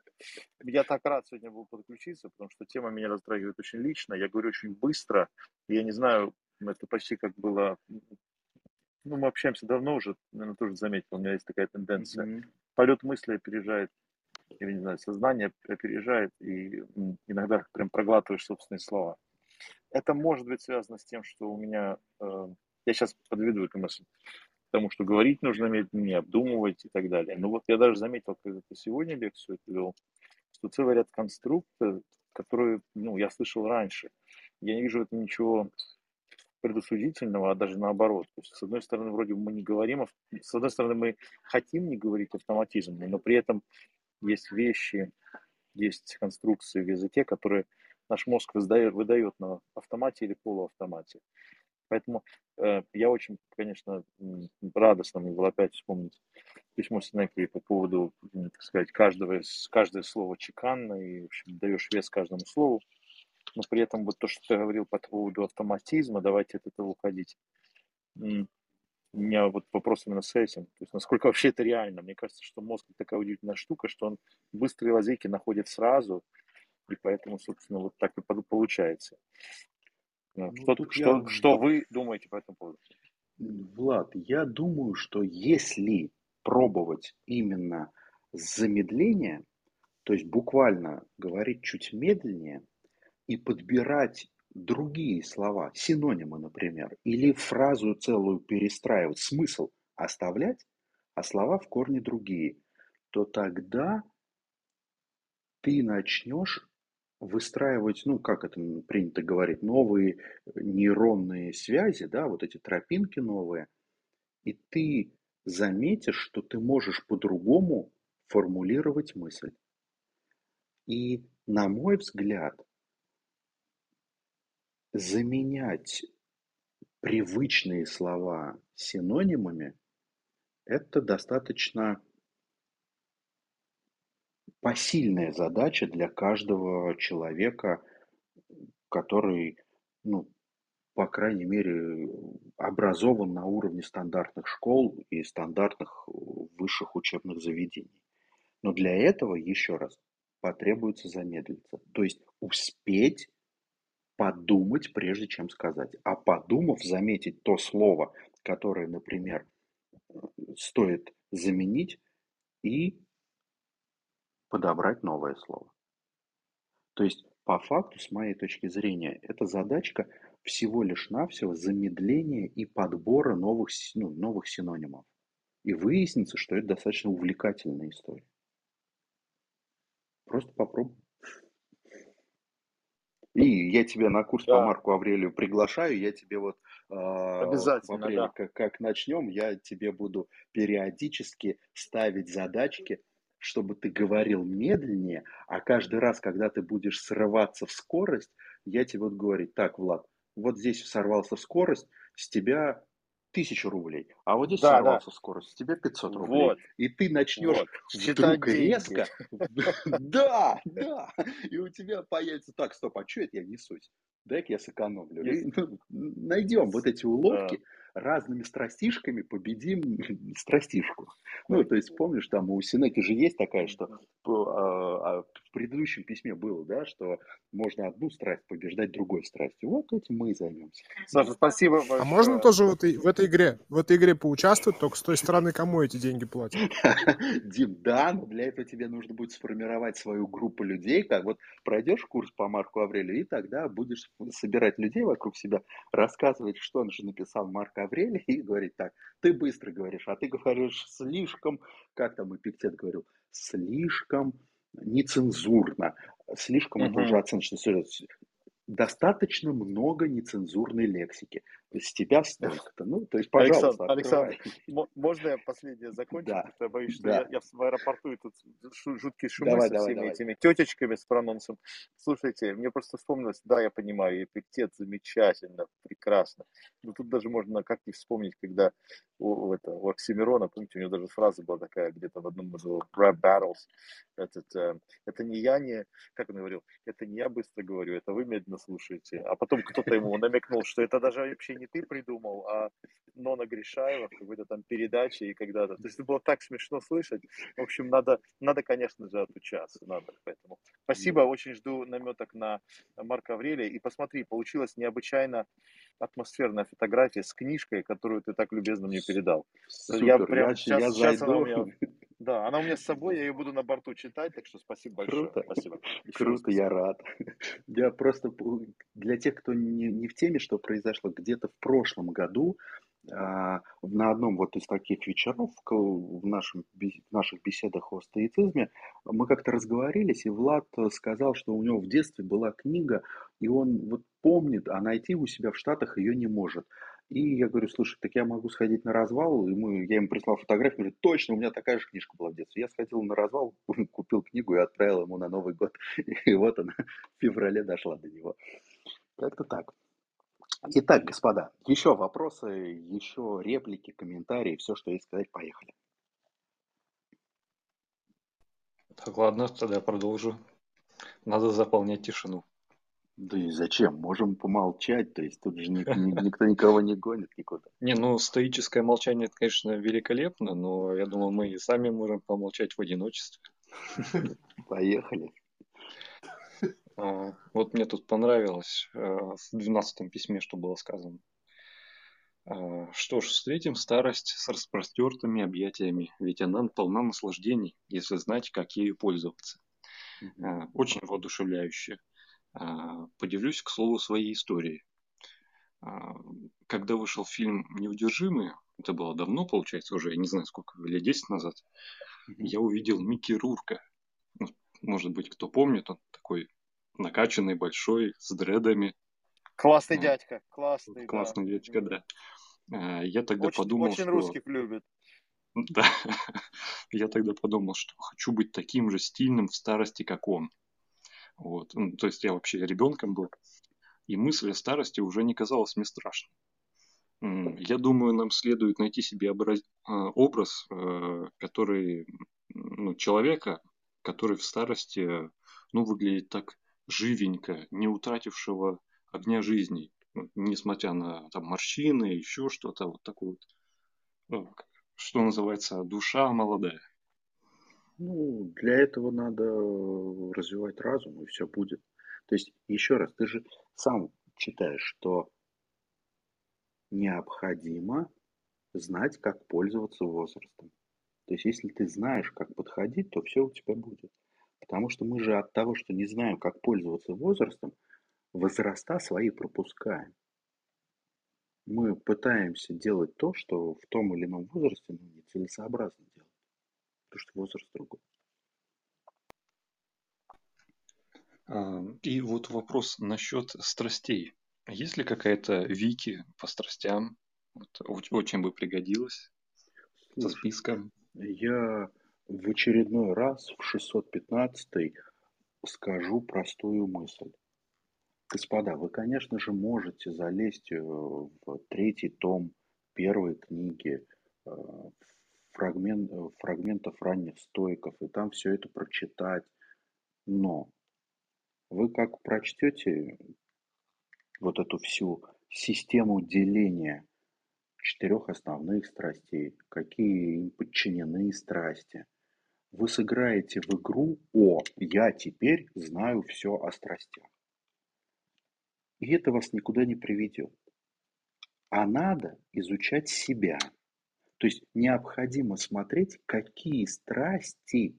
я так рад сегодня был подключиться, потому что тема меня затрагивает очень лично. Я говорю очень быстро. Я не знаю, это почти как было ну, мы общаемся давно уже, наверное, тоже заметил, у меня есть такая тенденция. Mm-hmm. Полет мысли опережает, я не знаю, сознание опережает, и иногда прям проглатываешь собственные слова. Это может быть связано с тем, что у меня, э, я сейчас подведу эту мысль, потому что говорить нужно медленнее, обдумывать и так далее. Но вот я даже заметил, когда ты сегодня лекцию вел, что целый ряд конструктов, которые, ну, я слышал раньше. Я не вижу в этом ничего предосудительного, а даже наоборот. То есть, с одной стороны, вроде мы не говорим, с одной стороны, мы хотим не говорить автоматизмом, но при этом есть вещи, есть конструкции в языке, которые наш мозг выдает, выдает на автомате или полуавтомате. Поэтому э, я очень, конечно, радостно мне было опять вспомнить письмо Синекли по поводу, так сказать, каждого, каждое слово чеканно, и в общем, даешь вес каждому слову но при этом вот то, что ты говорил по поводу автоматизма, давайте от этого уходить. у меня вот вопрос именно с этим. То есть насколько вообще это реально. Мне кажется, что мозг такая удивительная штука, что он быстрые лазейки находит сразу, и поэтому, собственно, вот так и получается. Ну, ну что, что, я... что вы думаете по этому поводу? Влад, я думаю, что если пробовать именно замедление, то есть буквально говорить чуть медленнее и подбирать другие слова, синонимы, например, или фразу целую перестраивать, смысл оставлять, а слова в корне другие, то тогда ты начнешь выстраивать, ну, как это принято говорить, новые нейронные связи, да, вот эти тропинки новые, и ты заметишь, что ты можешь по-другому формулировать мысль. И, на мой взгляд, заменять привычные слова синонимами – это достаточно посильная задача для каждого человека, который, ну, по крайней мере, образован на уровне стандартных школ и стандартных высших учебных заведений. Но для этого, еще раз, потребуется замедлиться. То есть успеть подумать, прежде чем сказать. А подумав, заметить то слово, которое, например, стоит заменить, и подобрать новое слово. То есть, по факту, с моей точки зрения, эта задачка всего лишь навсего замедления и подбора новых, ну, новых синонимов. И выяснится, что это достаточно увлекательная история. Просто попробуй. И я тебя на курс да. по Марку Аврелию приглашаю, я тебе вот э, Обязательно, в апреле, да. как, как начнем, я тебе буду периодически ставить задачки, чтобы ты говорил медленнее, а каждый раз, когда ты будешь срываться в скорость, я тебе буду говорить, так, Влад, вот здесь сорвался в скорость, с тебя тысячу рублей, а вот здесь да, сорвался да. скорость, с тебя 500 рублей. Вот. И ты начнешь вот. вдруг резко... Да, да. И у тебя появится, так, стоп, а что это я несусь? Дай-ка я сэкономлю. Ну, найдем вот эти уловки, разными страстишками победим страстишку. Ну, то есть, помнишь, там у Синеки же есть такая, что а, а, в предыдущем письме было, да, что можно одну страсть побеждать другой страстью. Вот этим мы и займемся. Саша, спасибо большое. А можно тоже в этой, в этой игре, в этой игре поучаствовать, только с той стороны, кому эти деньги платят? Дим, да, но для этого тебе нужно будет сформировать свою группу людей, как вот пройдешь курс по Марку Аврелию, и тогда будешь собирать людей вокруг себя, рассказывать, что он же написал Марк Аврелий, и говорить так, ты быстро говоришь, а ты говоришь слишком, как там Эпиктет говорил, слишком нецензурно, слишком угу. это уже оценочно достаточно много нецензурной лексики. С тебя столько-то. Ну, то есть, пожалуйста, Александр, Александр можно я последнее закончу? Да. Я боюсь, что да. я, я в аэропорту и тут жуткие шумы давай, со всеми давай, этими давай. тетечками с прононсом. Слушайте, мне просто вспомнилось, да, я понимаю, эпитет замечательно, прекрасно. Но тут даже можно как не вспомнить, когда у, у, это, у Оксимирона, помните, у него даже фраза была такая где-то в одном из его rap battles. Этот, э, это не я не, как он говорил, это не я быстро говорю, это вы медленно слушаете. А потом кто-то ему намекнул, что это даже вообще не ты придумал, а Нона Гришаева в какой-то там передаче и когда-то. То есть это было так смешно слышать. В общем, надо, надо конечно же, отучаться. Надо, поэтому. Спасибо, очень жду наметок на Марка Аврелия. И посмотри, получилась необычайно атмосферная фотография с книжкой, которую ты так любезно мне передал. Супер, я прям я, сейчас, я сейчас зайду. она у меня да, она у меня с собой, я ее буду на борту читать, так что спасибо большое. Круто, спасибо. Круто, спасибо. я рад. Я просто для тех, кто не, не в теме, что произошло где-то в прошлом году, а, на одном вот из таких вечеров в, нашем, в наших беседах о стоицизме мы как-то разговорились, и Влад сказал, что у него в детстве была книга, и он вот помнит, а найти у себя в Штатах ее не может. И я говорю, слушай, так я могу сходить на развал. И мы, я им прислал фотографию, говорю, точно, у меня такая же книжка была в детстве. Я сходил на развал, купил книгу и отправил ему на Новый год. И вот она в феврале дошла до него. Как-то так. Итак, господа, еще вопросы, еще реплики, комментарии, все, что есть сказать, поехали. Так, ладно, тогда продолжу. Надо заполнять тишину. Да и зачем? Можем помолчать, то есть тут же никто никого не гонит никуда. Не, ну стоическое молчание, это, конечно, великолепно, но я думаю, мы и сами можем помолчать в одиночестве. Поехали. А, вот мне тут понравилось э, в двенадцатом письме, что было сказано. А, что ж, встретим старость с распростертыми объятиями, ведь она полна наслаждений, если знать, как ею пользоваться. А, очень воодушевляюще. Поделюсь, к слову, своей историей. Когда вышел фильм «Неудержимые», это было давно, получается, уже, я не знаю, сколько, лет 10 назад, я увидел Микки Рурка. Ну, может быть, кто помнит, он такой накачанный, большой, с дредами. Классный дядька, классный. Классный да. дядька, да. А, я тогда очень, подумал, очень что... русских любит. Да. Я тогда подумал, что хочу быть таким же стильным в старости, как он. Вот. Ну, то есть я вообще ребенком был. И мысль о старости уже не казалась мне страшной. Я думаю, нам следует найти себе образ... А, образ, э, который ну, человека, который в старости ну, выглядит так живенько, не утратившего огня жизни, ну, несмотря на там, морщины, еще что-то, вот такое вот, что называется, душа молодая. Ну, для этого надо развивать разум, и все будет. То есть, еще раз, ты же сам читаешь, что необходимо знать, как пользоваться возрастом. То есть, если ты знаешь, как подходить, то все у тебя будет. Потому что мы же от того, что не знаем, как пользоваться возрастом, возраста свои пропускаем. Мы пытаемся делать то, что в том или ином возрасте ну, нецелесообразно делать. Потому что возраст другой. И вот вопрос насчет страстей. Есть ли какая-то вики по страстям? Вот, очень бы пригодилось со списком. Я в очередной раз в 615 скажу простую мысль. Господа, вы, конечно же, можете залезть э, в третий том первой книги э, фрагмент, э, фрагментов ранних стойков и там все это прочитать. Но вы как прочтете вот эту всю систему деления четырех основных страстей, какие им подчинены страсти, вы сыграете в игру «О, я теперь знаю все о страстях». И это вас никуда не приведет. А надо изучать себя. То есть необходимо смотреть, какие страсти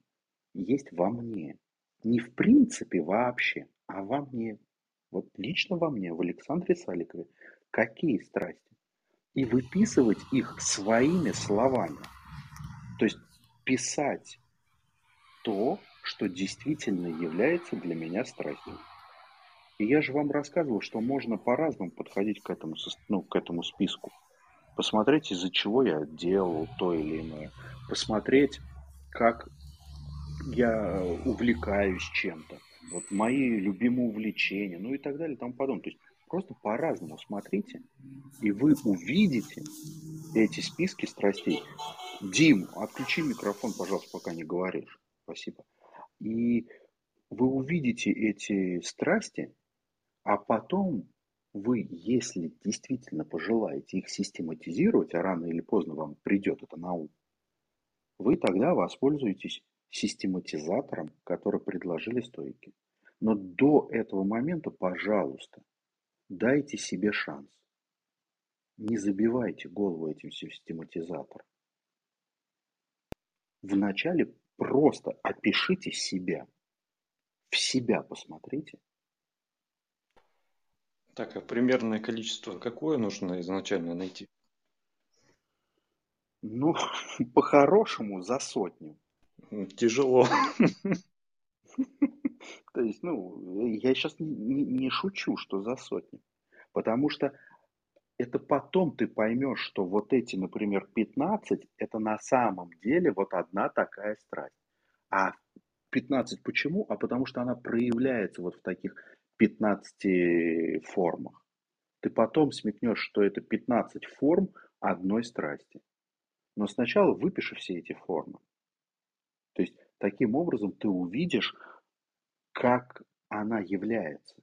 есть во мне. Не в принципе вообще, а во мне. Вот лично во мне, в Александре Саликове. Какие страсти? И выписывать их своими словами. То есть писать то, что действительно является для меня страстью. И я же вам рассказывал, что можно по-разному подходить к этому, ну, к этому списку. Посмотреть, из-за чего я делал то или иное. Посмотреть, как я увлекаюсь чем-то. Вот мои любимые увлечения, ну и так далее и тому подобное. То есть просто по-разному смотрите, и вы увидите эти списки страстей. Дим, отключи микрофон, пожалуйста, пока не говоришь. Спасибо. И вы увидите эти страсти, а потом вы, если действительно пожелаете их систематизировать, а рано или поздно вам придет это на ум, вы тогда воспользуетесь систематизатором, который предложили стойки. Но до этого момента, пожалуйста, дайте себе шанс. Не забивайте голову этим систематизатором. Вначале Просто опишите себя. В себя посмотрите. Так, а примерное количество какое нужно изначально найти? Ну, по-хорошему, за сотню. Тяжело. То есть, ну, я сейчас не, не шучу, что за сотню. Потому что это потом ты поймешь, что вот эти, например, 15, это на самом деле вот одна такая страсть. А 15 почему? А потому что она проявляется вот в таких 15 формах. Ты потом смекнешь, что это 15 форм одной страсти. Но сначала выпиши все эти формы. То есть таким образом ты увидишь, как она является.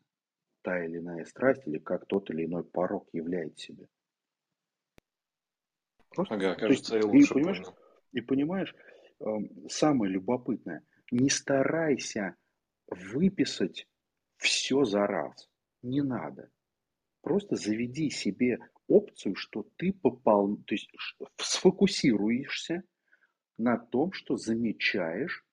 та или иная страсть или как тот или иной порог является себе. Просто, ага, кажется, есть, я лучше и, понимаешь, понял. И понимаешь, эм, самое любопытное, не старайся выписать все за раз. Не надо. Просто заведи себе опцию, что ты попал, то есть сфокусируешься на том, что замечаешь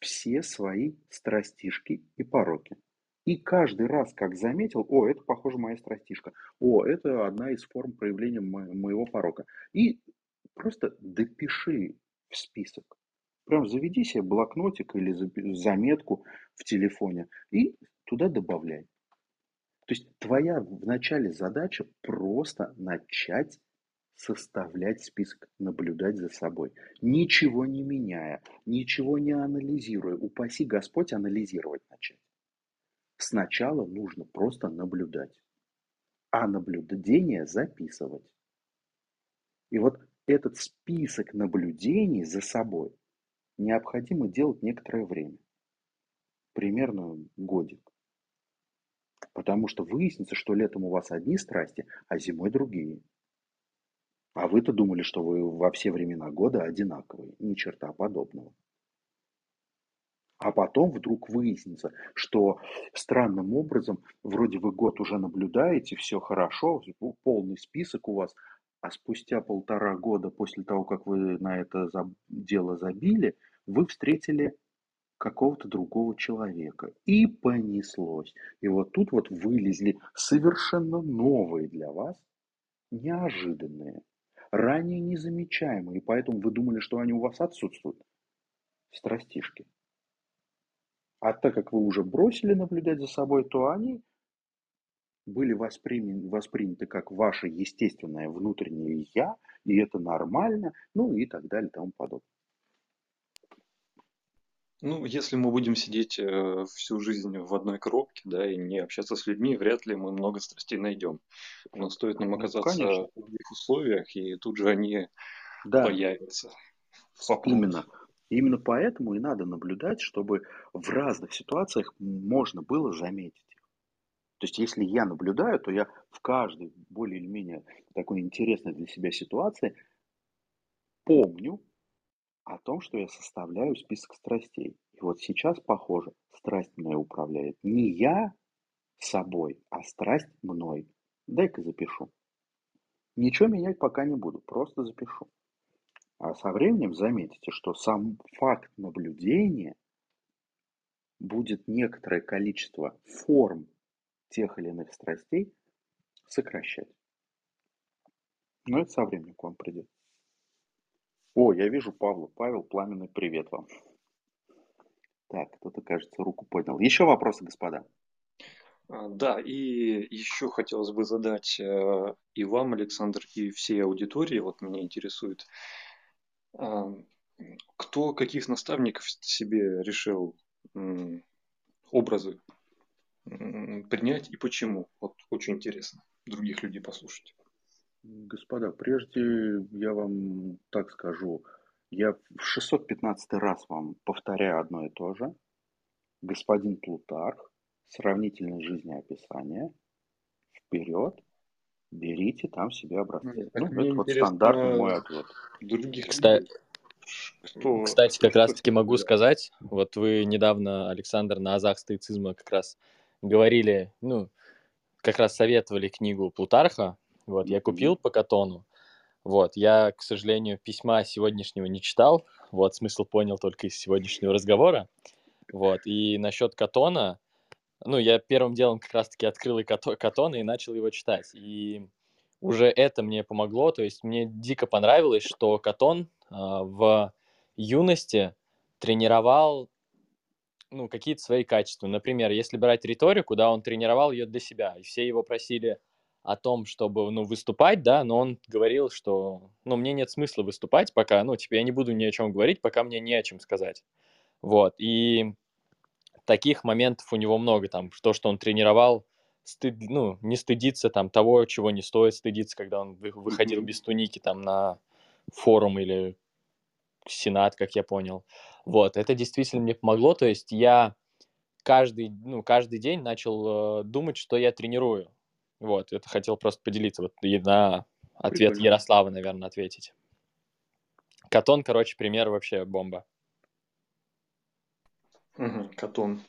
все свои страстишки и пороки. И каждый раз, как заметил, о, это, похоже, моя страстишка, о, это одна из форм проявления моего порока. И просто допиши в список. Прям заведи себе блокнотик или заметку в телефоне и туда добавляй. То есть твоя в начале задача просто начать составлять список, наблюдать за собой, ничего не меняя, ничего не анализируя. Упаси Господь анализировать начать. Сначала нужно просто наблюдать, а наблюдение записывать. И вот этот список наблюдений за собой необходимо делать некоторое время, примерно годик. Потому что выяснится, что летом у вас одни страсти, а зимой другие. А вы-то думали, что вы во все времена года одинаковые. Ни черта подобного. А потом вдруг выяснится, что странным образом, вроде вы год уже наблюдаете, все хорошо, полный список у вас, а спустя полтора года после того, как вы на это дело забили, вы встретили какого-то другого человека. И понеслось. И вот тут вот вылезли совершенно новые для вас, неожиданные, ранее незамечаемые. И поэтому вы думали, что они у вас отсутствуют. Страстишки. А так как вы уже бросили наблюдать за собой, то они были восприняты, восприняты как ваше естественное внутреннее «я», и это нормально, ну и так далее и тому подобное. Ну, если мы будем сидеть э, всю жизнь в одной коробке, да, и не общаться с людьми, вряд ли мы много страстей найдем. Но стоит нам ну, оказаться ну, в других условиях, и тут же они да. появятся. Именно. Именно поэтому и надо наблюдать, чтобы в разных ситуациях можно было заметить. То есть, если я наблюдаю, то я в каждой более или менее такой интересной для себя ситуации помню о том, что я составляю список страстей. И вот сейчас, похоже, страсть мной управляет не я собой, а страсть мной. Дай-ка запишу. Ничего менять пока не буду, просто запишу. А со временем заметите, что сам факт наблюдения будет некоторое количество форм тех или иных страстей сокращать. Но это со временем к вам придет. О, я вижу Павла. Павел, пламенный привет вам. Так, кто-то, кажется, руку поднял. Еще вопросы, господа? А, да, и еще хотелось бы задать э, и вам, Александр, и всей аудитории, вот меня интересует, а, кто каких наставников себе решил образы принять и почему? Вот очень интересно других людей послушать. Господа, прежде я вам так скажу, я в 615 раз вам повторяю одно и то же. Господин Плутарх, сравнительное жизнеописание, вперед, берите там себе образцы. Ну, ну это вот стандартный мой ответ. Других Кстати, кто, Кстати, как раз-таки могу сказать, вот вы недавно, Александр, на азах стоицизма как раз говорили, ну, как раз советовали книгу Плутарха, вот, я купил по катону. Вот, я, к сожалению, письма сегодняшнего не читал. Вот, смысл понял только из сегодняшнего разговора. Вот, и насчет катона, ну, я первым делом как раз-таки открыл и катон и начал его читать. И уже это мне помогло, то есть мне дико понравилось, что катон э, в юности тренировал ну, какие-то свои качества. Например, если брать риторику, да, он тренировал ее для себя, и все его просили о том, чтобы, ну, выступать, да, но он говорил, что, ну, мне нет смысла выступать пока, ну, типа, я не буду ни о чем говорить, пока мне не о чем сказать. Вот, и таких моментов у него много, там, то, что он тренировал, стыд, ну, не стыдиться там того, чего не стоит стыдиться, когда он выходил mm-hmm. без туники там на форум или сенат, как я понял. Вот, это действительно мне помогло, то есть я каждый, ну, каждый день начал э, думать, что я тренирую. Вот, это хотел просто поделиться, вот и на ответ Прикольно. Ярослава, наверное, ответить. Катон, короче, пример вообще бомба. Угу, Катон.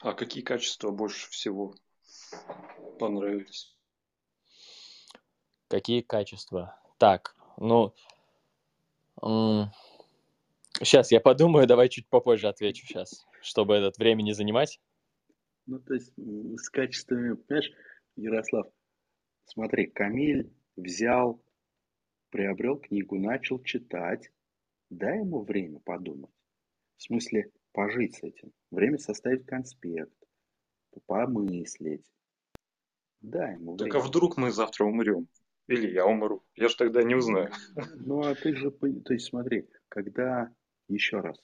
А какие качества больше всего понравились? Какие качества? Так, ну, сейчас я подумаю, давай чуть попозже отвечу сейчас, чтобы этот время не занимать. Ну, то есть с качествами, понимаешь, Ярослав, смотри, Камиль взял, приобрел книгу, начал читать, дай ему время подумать. В смысле, пожить с этим. Время составить конспект, помыслить. Дай ему время. Так а вдруг мы завтра умрем? Или я умру? Я же тогда не узнаю. Ну, а ты же, то есть смотри, когда, еще раз,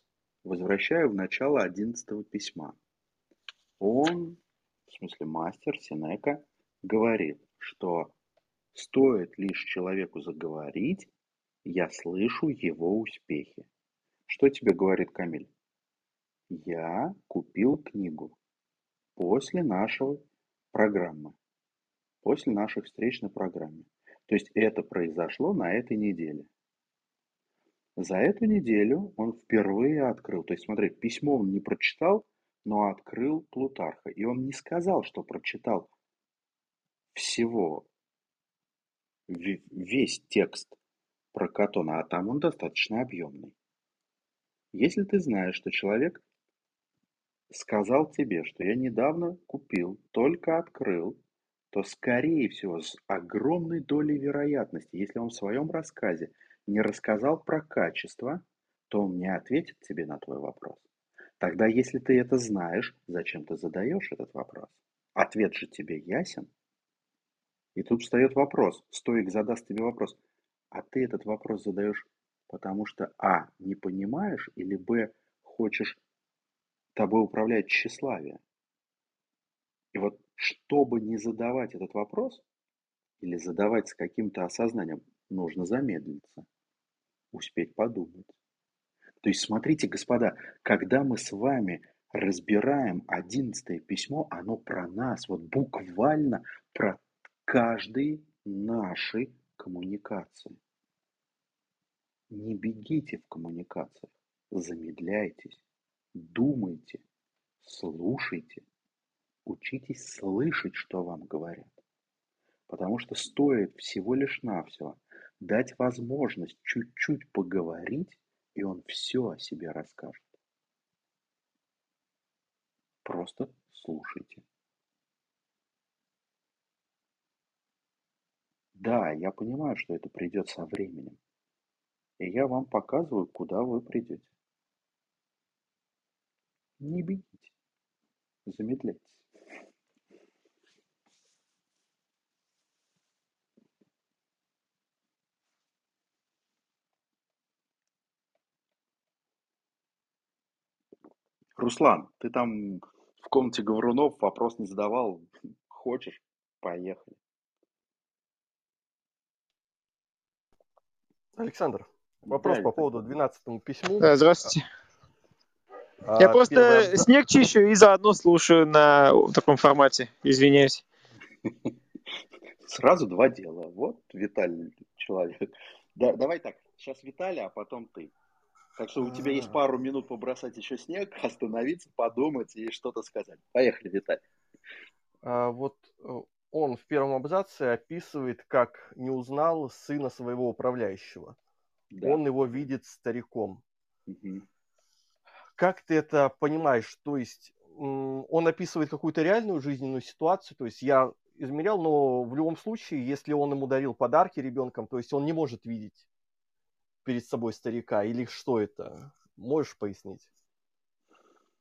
возвращаю в начало одиннадцатого письма, он, в смысле мастер Синека, говорит, что стоит лишь человеку заговорить, я слышу его успехи. Что тебе говорит Камиль? Я купил книгу после нашего программы, после наших встреч на программе. То есть это произошло на этой неделе. За эту неделю он впервые открыл. То есть, смотри, письмо он не прочитал, но открыл Плутарха. И он не сказал, что прочитал всего, весь текст про Катона, а там он достаточно объемный. Если ты знаешь, что человек сказал тебе, что я недавно купил, только открыл, то, скорее всего, с огромной долей вероятности, если он в своем рассказе не рассказал про качество, то он не ответит тебе на твой вопрос. Тогда, если ты это знаешь, зачем ты задаешь этот вопрос? Ответ же тебе ясен. И тут встает вопрос, стоик задаст тебе вопрос, а ты этот вопрос задаешь, потому что а, не понимаешь, или б, хочешь тобой управлять тщеславие. И вот чтобы не задавать этот вопрос, или задавать с каким-то осознанием, нужно замедлиться, успеть подумать. То есть, смотрите, господа, когда мы с вами разбираем одиннадцатое письмо, оно про нас, вот буквально про каждой нашей коммуникации. Не бегите в коммуникациях, замедляйтесь, думайте, слушайте, учитесь слышать, что вам говорят. Потому что стоит всего лишь навсего дать возможность чуть-чуть поговорить, и он все о себе расскажет. Просто слушайте. Да, я понимаю, что это придет со временем. И я вам показываю, куда вы придете. Не бегите, замедляйтесь. Руслан, ты там в комнате Говорунов вопрос не задавал. Хочешь? Поехали. Александр, вопрос да, по поводу 12 письму. Да, здравствуйте. А, Я просто первое... снег чищу и заодно слушаю на таком формате. Извиняюсь. Сразу два дела. Вот Виталий человек. Да, давай так. Сейчас Виталий, а потом ты. Так что у тебя есть а. пару минут побросать еще снег, остановиться, подумать и что-то сказать. Поехали, Виталий. А, вот э, он в первом абзаце описывает, как не узнал сына своего управляющего. Да. Он его видит стариком. Угу. Как ты это понимаешь? То есть он описывает какую-то реальную жизненную ситуацию, то есть я измерял, но в любом случае, если он ему дарил подарки ребенком, то есть он не может видеть перед собой старика, или что это? Можешь пояснить?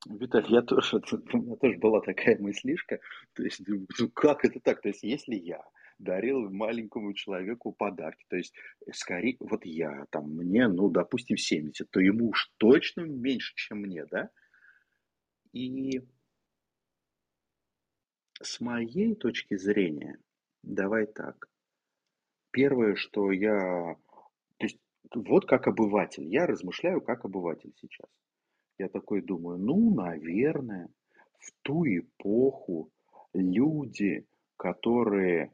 Виталий, я тоже, у меня тоже была такая мыслишка, то есть, ну, как это так, то есть, если я дарил маленькому человеку подарки, то есть, скорее, вот я, там, мне, ну, допустим, 70, то ему уж точно меньше, чем мне, да? И с моей точки зрения, давай так, первое, что я, вот как обыватель. Я размышляю как обыватель сейчас. Я такой думаю, ну, наверное, в ту эпоху люди, которые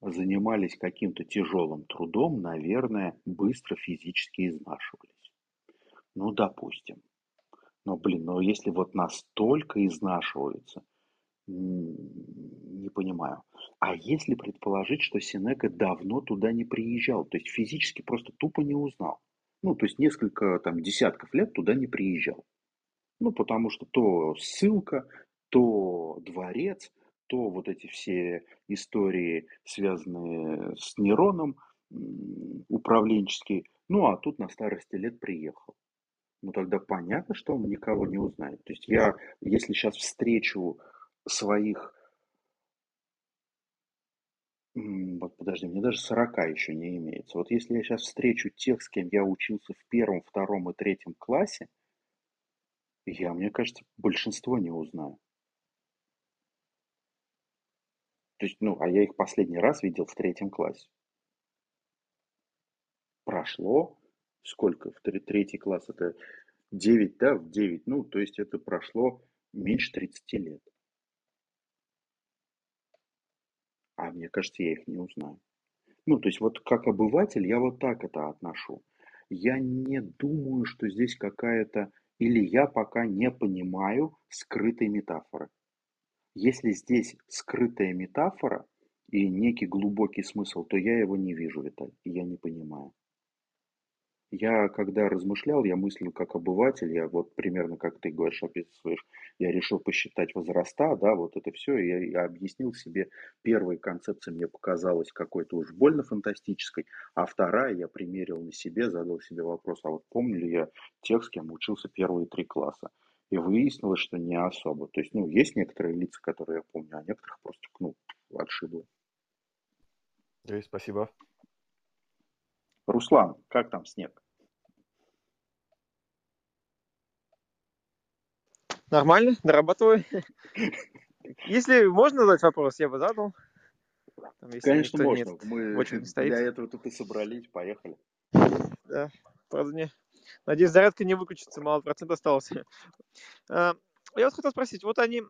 занимались каким-то тяжелым трудом, наверное, быстро физически изнашивались. Ну, допустим. Но, блин, но если вот настолько изнашиваются, не понимаю. А если предположить, что Синека давно туда не приезжал, то есть физически просто тупо не узнал. Ну, то есть несколько там десятков лет туда не приезжал. Ну, потому что то ссылка, то дворец, то вот эти все истории, связанные с Нероном, управленческие. Ну, а тут на старости лет приехал. Ну, тогда понятно, что он никого не узнает. То есть я, если сейчас встречу своих, вот подожди, мне даже 40 еще не имеется. Вот если я сейчас встречу тех, с кем я учился в первом, втором и третьем классе, я, мне кажется, большинство не узнаю. То есть, ну, а я их последний раз видел в третьем классе. Прошло сколько? В третий класс это 9, да, в 9. Ну, то есть это прошло меньше 30 лет. А мне кажется, я их не узнаю. Ну, то есть вот как обыватель я вот так это отношу. Я не думаю, что здесь какая-то, или я пока не понимаю скрытой метафоры. Если здесь скрытая метафора и некий глубокий смысл, то я его не вижу, Виталий, и я не понимаю. Я, когда размышлял, я мыслил как обыватель, я вот примерно как ты говоришь, описываешь, я решил посчитать возраста, да, вот это все, и я, я объяснил себе, первая концепция мне показалась какой-то уж больно фантастической, а вторая я примерил на себе, задал себе вопрос, а вот помню ли я тех, с кем учился первые три класса. И выяснилось, что не особо. То есть, ну, есть некоторые лица, которые я помню, а некоторых просто, ну, отшибло. Ой, спасибо. Руслан, как там снег? Нормально, дорабатываю. Если можно задать вопрос, я бы задал. Там, Конечно, можно. Нет, Мы очень стоит. для этого тут и собрались, поехали. Да, правда, не, Надеюсь, зарядка не выключится, мало процентов осталось. А, я вот хотел спросить, вот они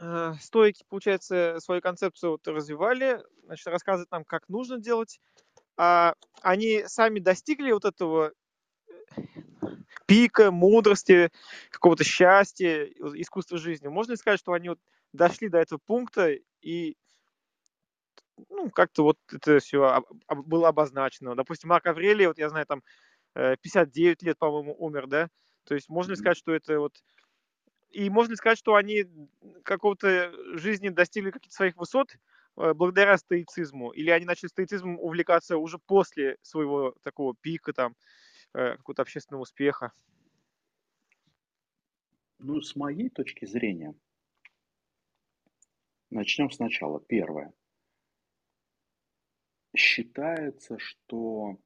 а, стойки, получается, свою концепцию вот развивали, значит, рассказывают нам, как нужно делать. А они сами достигли вот этого пика, мудрости, какого-то счастья, искусства жизни. Можно ли сказать, что они вот дошли до этого пункта и ну, как-то вот это все было обозначено. Допустим, Марк Аврелий, вот я знаю, там 59 э, лет, по-моему, умер, да? То есть можно ли сказать, что это вот... И можно ли сказать, что они какого-то жизни достигли каких-то своих высот благодаря стоицизму? Или они начали стоицизмом увлекаться уже после своего такого пика, там, э, какого-то общественного успеха? Ну, с моей точки зрения, начнем сначала. Первое. Считается, что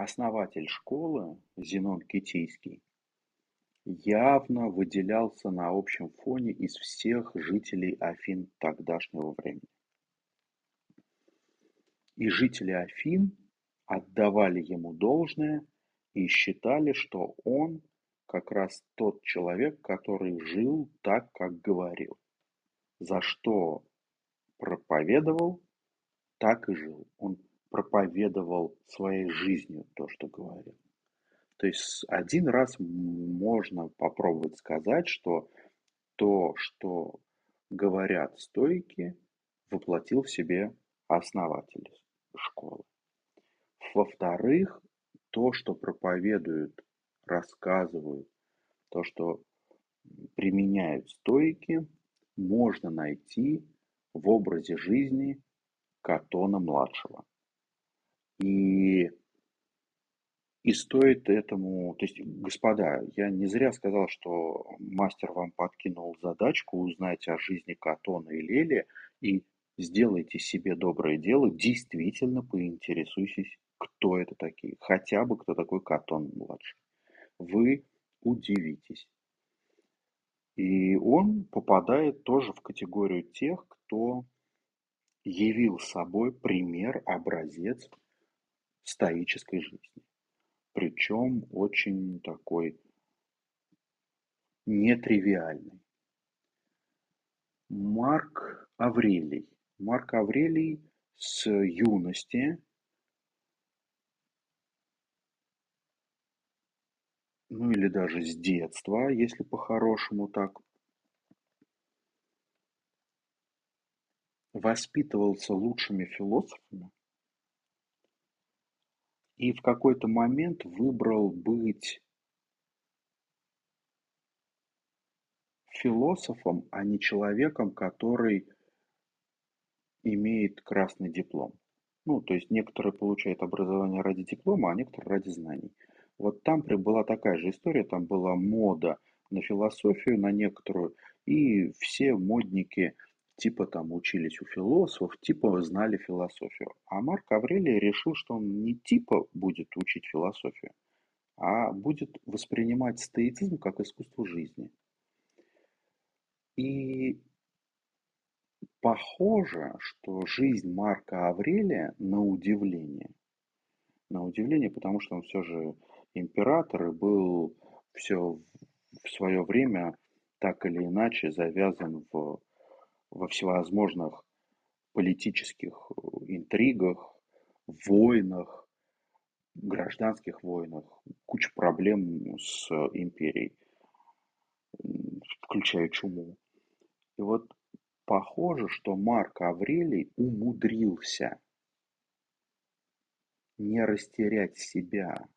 Основатель школы, Зенон Китийский, явно выделялся на общем фоне из всех жителей Афин тогдашнего времени. И жители Афин отдавали ему должное и считали, что он как раз тот человек, который жил так, как говорил. За что проповедовал, так и жил. Он проповедовал своей жизнью то, что говорил. То есть один раз можно попробовать сказать, что то, что говорят стойки, воплотил в себе основатель школы. Во-вторых, то, что проповедуют, рассказывают, то, что применяют стойки, можно найти в образе жизни Катона-младшего. И, и стоит этому, то есть, господа, я не зря сказал, что мастер вам подкинул задачку узнать о жизни Катона и Лели и сделайте себе доброе дело, действительно поинтересуйтесь, кто это такие, хотя бы кто такой Катон младший. Вы удивитесь. И он попадает тоже в категорию тех, кто явил собой пример, образец стоической жизни. Причем очень такой нетривиальный. Марк Аврелий. Марк Аврелий с юности ну или даже с детства, если по-хорошему так, воспитывался лучшими философами и в какой-то момент выбрал быть философом, а не человеком, который имеет красный диплом. Ну, то есть некоторые получают образование ради диплома, а некоторые ради знаний. Вот там была такая же история, там была мода на философию, на некоторую, и все модники типа там учились у философов, типа знали философию. А Марк Аврелий решил, что он не типа будет учить философию, а будет воспринимать стоицизм как искусство жизни. И похоже, что жизнь Марка Аврелия на удивление, на удивление, потому что он все же император и был все в свое время так или иначе завязан в, во всевозможных политических э, интригах, войнах, гражданских войнах, куча проблем с империей, включая чуму. И вот похоже, что Марк Аврелий умудрился не растерять себя,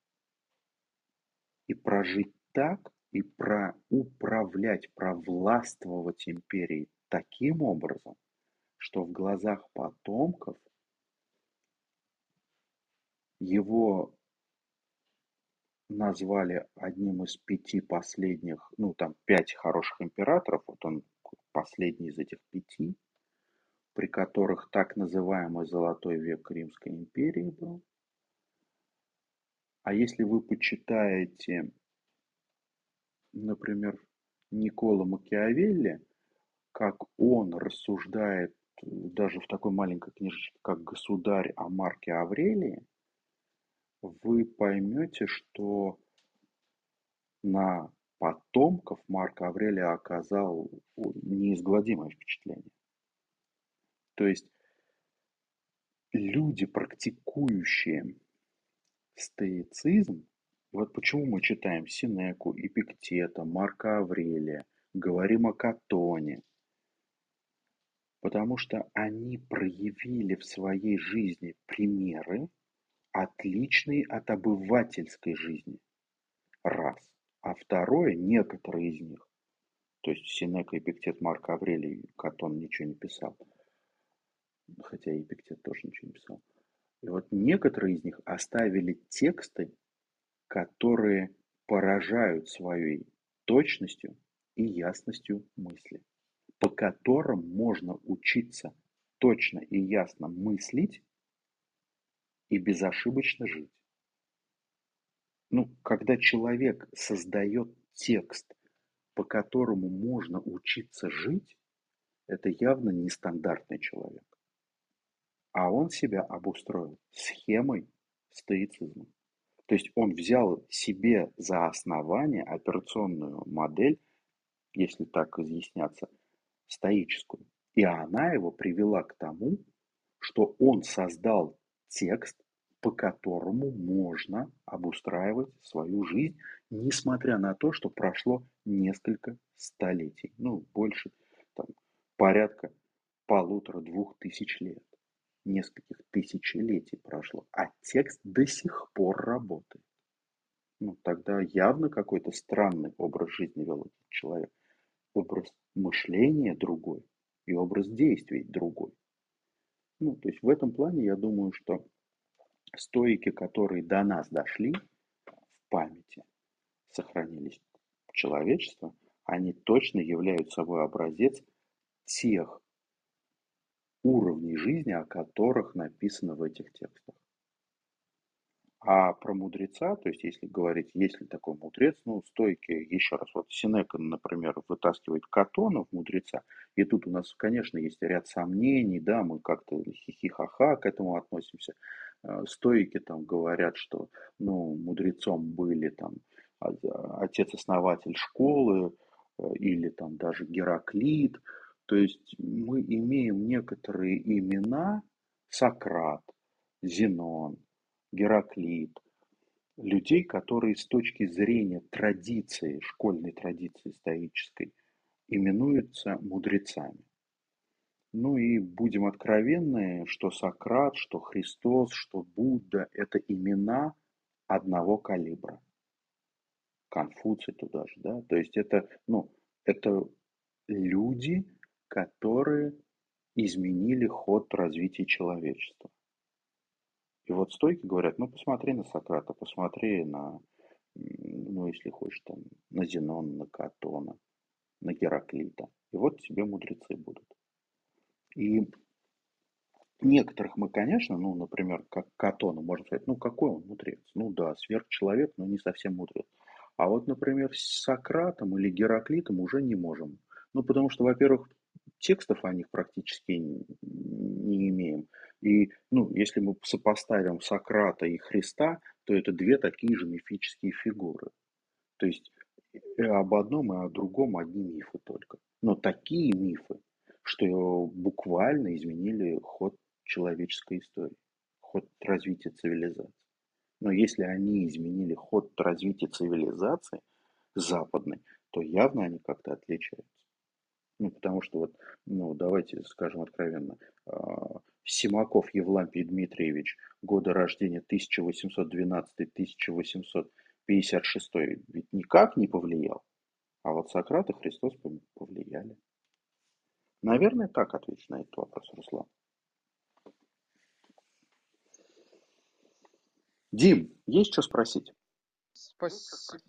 и прожить так, и про управлять, провластвовать империей таким образом, что в глазах потомков его назвали одним из пяти последних, ну там пять хороших императоров, вот он последний из этих пяти, при которых так называемый золотой век Римской империи был. А если вы почитаете, например, Никола Макиавелли, как он рассуждает даже в такой маленькой книжечке, как «Государь» о Марке Аврелии, вы поймете, что на потомков Марка Аврелия оказал неизгладимое впечатление. То есть люди, практикующие Стоицизм, вот почему мы читаем Синеку, Эпиктета, Марка Аврелия, говорим о Катоне, потому что они проявили в своей жизни примеры, отличные от обывательской жизни. Раз. А второе, некоторые из них, то есть Синека, Эпиктет, Марк Аврелий, Катон ничего не писал, хотя Эпиктет тоже ничего не писал, и вот некоторые из них оставили тексты, которые поражают своей точностью и ясностью мысли, по которым можно учиться точно и ясно мыслить и безошибочно жить. Ну, когда человек создает текст, по которому можно учиться жить, это явно нестандартный человек. А он себя обустроил схемой стоицизма. То есть он взял себе за основание операционную модель, если так изъясняться, стоическую. И она его привела к тому, что он создал текст, по которому можно обустраивать свою жизнь, несмотря на то, что прошло несколько столетий, ну, больше, там, порядка полутора-двух тысяч лет нескольких тысячелетий прошло, а текст до сих пор работает. Ну, тогда явно какой-то странный образ жизни вел этот человек. Образ мышления другой и образ действий другой. Ну, то есть в этом плане я думаю, что стойки, которые до нас дошли в памяти, сохранились человечества, они точно являются собой образец тех уровней жизни, о которых написано в этих текстах. А про мудреца, то есть если говорить, есть ли такой мудрец, ну, стойки, еще раз, вот Синека, например, вытаскивает Катона в мудреца, и тут у нас, конечно, есть ряд сомнений, да, мы как-то хихихаха к этому относимся. Э, стойки там говорят, что, ну, мудрецом были там отец-основатель школы, э, или там даже Гераклит. То есть мы имеем некоторые имена, Сократ, Зенон, Гераклит, людей, которые с точки зрения традиции, школьной традиции стоической, именуются мудрецами. Ну и будем откровенны, что Сократ, что Христос, что Будда – это имена одного калибра. Конфуций туда же, да? То есть это, ну, это люди, которые изменили ход развития человечества. И вот стойки говорят, ну посмотри на Сократа, посмотри на, ну если хочешь, там, на Зенона, на Катона, на Гераклита. И вот тебе мудрецы будут. И некоторых мы, конечно, ну, например, как Катона, можно сказать, ну, какой он мудрец? Ну, да, сверхчеловек, но не совсем мудрец. А вот, например, с Сократом или Гераклитом уже не можем. Ну, потому что, во-первых, текстов о них практически не имеем. И, ну, если мы сопоставим Сократа и Христа, то это две такие же мифические фигуры. То есть и об одном и о другом одни мифы только. Но такие мифы, что буквально изменили ход человеческой истории, ход развития цивилизации. Но если они изменили ход развития цивилизации западной, то явно они как-то отличаются. Ну, потому что вот, ну, давайте скажем откровенно, а, Симаков Евлампий Дмитриевич, года рождения 1812-1856, ведь никак не повлиял. А вот Сократ и Христос повлияли. Наверное, так отвечу на этот вопрос, Руслан. Дим, есть что спросить? Спасибо.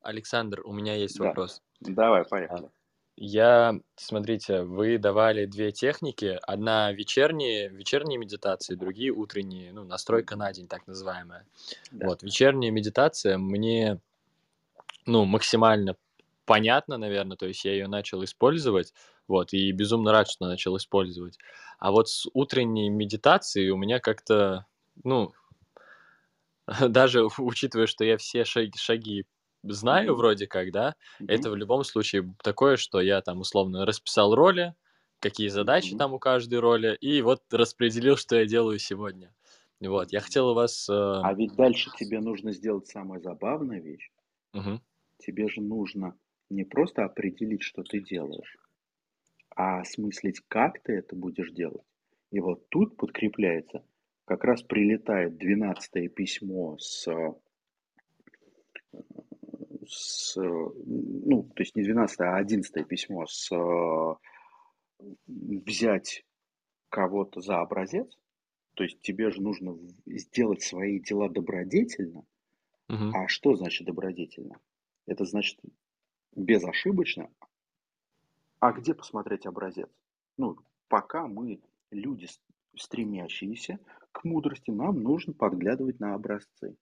Александр, у меня есть да. вопрос. Давай, поехали. А, я, смотрите, вы давали две техники. Одна вечерние, вечерние медитации, другие утренние, ну, настройка на день, так называемая. Да. Вот, вечерняя медитация мне, ну, максимально понятно, наверное, то есть я ее начал использовать, вот, и безумно рад, что начал использовать. А вот с утренней медитацией у меня как-то, ну, даже учитывая, что я все шаги, шаги знаю вроде как, да, mm-hmm. это в любом случае такое, что я там условно расписал роли, какие задачи mm-hmm. там у каждой роли, и вот распределил, что я делаю сегодня. Вот, я хотел у вас... Э... А ведь дальше тебе нужно сделать самая забавная вещь. Угу. Тебе же нужно не просто определить, что ты делаешь, а осмыслить, как ты это будешь делать. И вот тут подкрепляется, как раз прилетает 12 письмо с с, ну, то есть не 12, а 11 письмо с взять кого-то за образец, то есть тебе же нужно сделать свои дела добродетельно. Угу. А что значит добродетельно? Это значит безошибочно. А где посмотреть образец? Ну, пока мы люди, стремящиеся к мудрости, нам нужно подглядывать на образцы.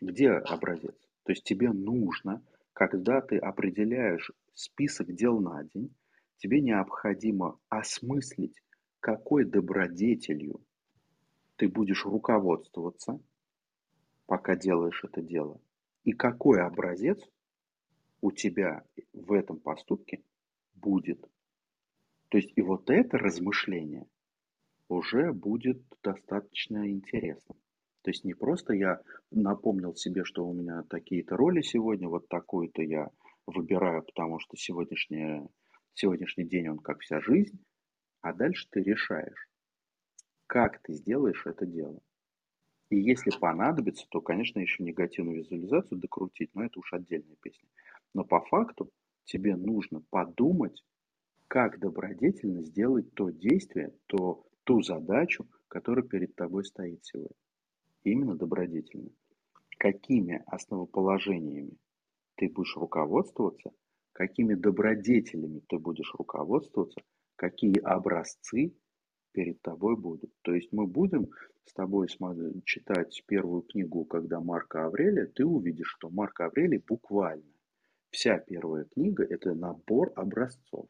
Где образец? То есть тебе нужно, когда ты определяешь список дел на день, тебе необходимо осмыслить, какой добродетелью ты будешь руководствоваться, пока делаешь это дело, и какой образец у тебя в этом поступке будет. То есть и вот это размышление уже будет достаточно интересным. То есть не просто я напомнил себе, что у меня такие-то роли сегодня, вот такую-то я выбираю, потому что сегодняшний, сегодняшний день он как вся жизнь, а дальше ты решаешь, как ты сделаешь это дело. И если понадобится, то, конечно, еще негативную визуализацию докрутить, но это уж отдельная песня. Но по факту тебе нужно подумать, как добродетельно сделать то действие, то, ту задачу, которая перед тобой стоит сегодня именно добродетельно. Какими основоположениями ты будешь руководствоваться, какими добродетелями ты будешь руководствоваться, какие образцы перед тобой будут. То есть мы будем с тобой читать первую книгу, когда Марка Аврелия, ты увидишь, что Марка Аврелий буквально вся первая книга – это набор образцов.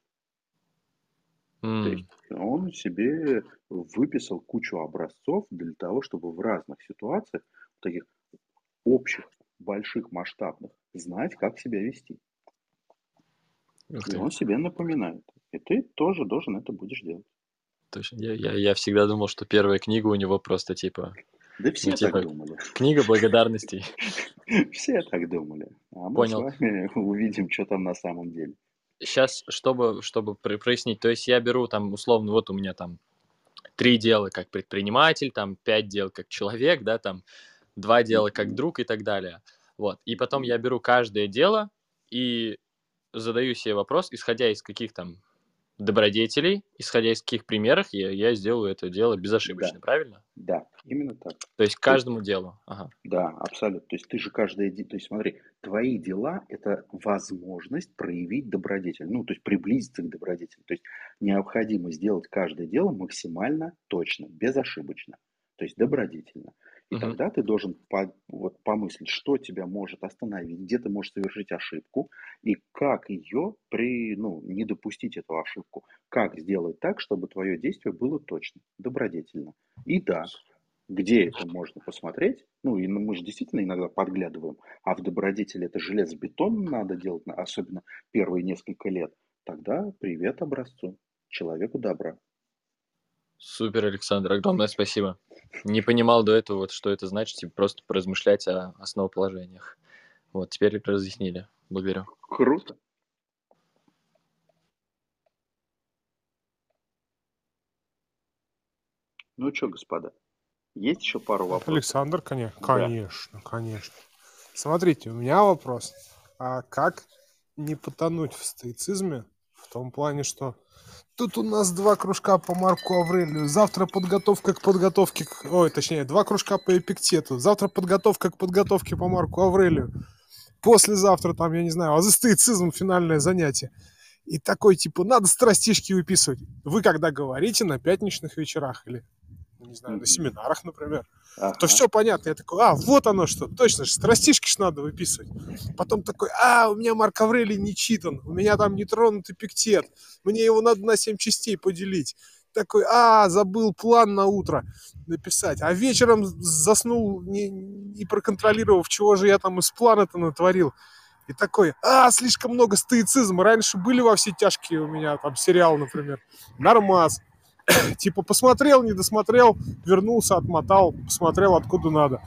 Mm. То есть он себе выписал кучу образцов для того, чтобы в разных ситуациях, таких общих, больших, масштабных знать, как себя вести. И он себе напоминает. И ты тоже должен это будешь делать. Точно. Я, я, я всегда думал, что первая книга у него просто типа... Да все ну, типа, так думали. Книга благодарностей. Все так думали. А мы Понял. с вами увидим, что там на самом деле. Сейчас, чтобы, чтобы прояснить, то есть я беру там, условно, вот у меня там три дела как предприниматель, там пять дел как человек, да, там два дела как друг и так далее. Вот. И потом я беру каждое дело и задаю себе вопрос, исходя из каких там добродетелей, исходя из каких примеров я, я сделаю это дело безошибочно, да. правильно? Да, именно так. То есть каждому ты... делу. Ага. Да, абсолютно. То есть ты же каждое... То есть смотри, твои дела – это возможность проявить добродетель, ну, то есть приблизиться к добродетели. То есть необходимо сделать каждое дело максимально точно, безошибочно, то есть добродетельно. И угу. тогда ты должен по, вот, помыслить, что тебя может остановить, где ты можешь совершить ошибку, и как ее при, ну, не допустить эту ошибку. Как сделать так, чтобы твое действие было точно, добродетельно. И да, где это можно посмотреть, ну, и мы же действительно иногда подглядываем, а в добродетели это железобетон надо делать, особенно первые несколько лет, тогда привет образцу, человеку добра. Супер, Александр, огромное спасибо. Не понимал до этого, вот, что это значит, типа, просто поразмышлять о основоположениях. Вот, теперь разъяснили. Благодарю. Круто. Ну что, господа, есть еще пару вопросов? Александр, конечно, да. конечно, конечно. Смотрите, у меня вопрос. А как не потонуть в стоицизме в том плане, что Тут у нас два кружка по Марку Аврелию. Завтра подготовка к подготовке... К... Ой, точнее, два кружка по Эпиктету. Завтра подготовка к подготовке по Марку Аврелию. Послезавтра, там, я не знаю, азостоицизм, финальное занятие. И такой, типа, надо страстишки выписывать. Вы когда говорите на пятничных вечерах или не знаю, на семинарах, например, ага. то все понятно. Я такой, а, вот оно что, точно же, страстишки ж надо выписывать. Потом такой, а, у меня Марк Аврелий не читан, у меня там нетронутый пиктет, мне его надо на 7 частей поделить. Такой, а, забыл план на утро написать. А вечером заснул, не, не проконтролировав, чего же я там из плана-то натворил. И такой, а, слишком много стоицизма. Раньше были во все тяжкие у меня там сериал, например. Нормас. типа посмотрел, не досмотрел, вернулся, отмотал, посмотрел откуда надо.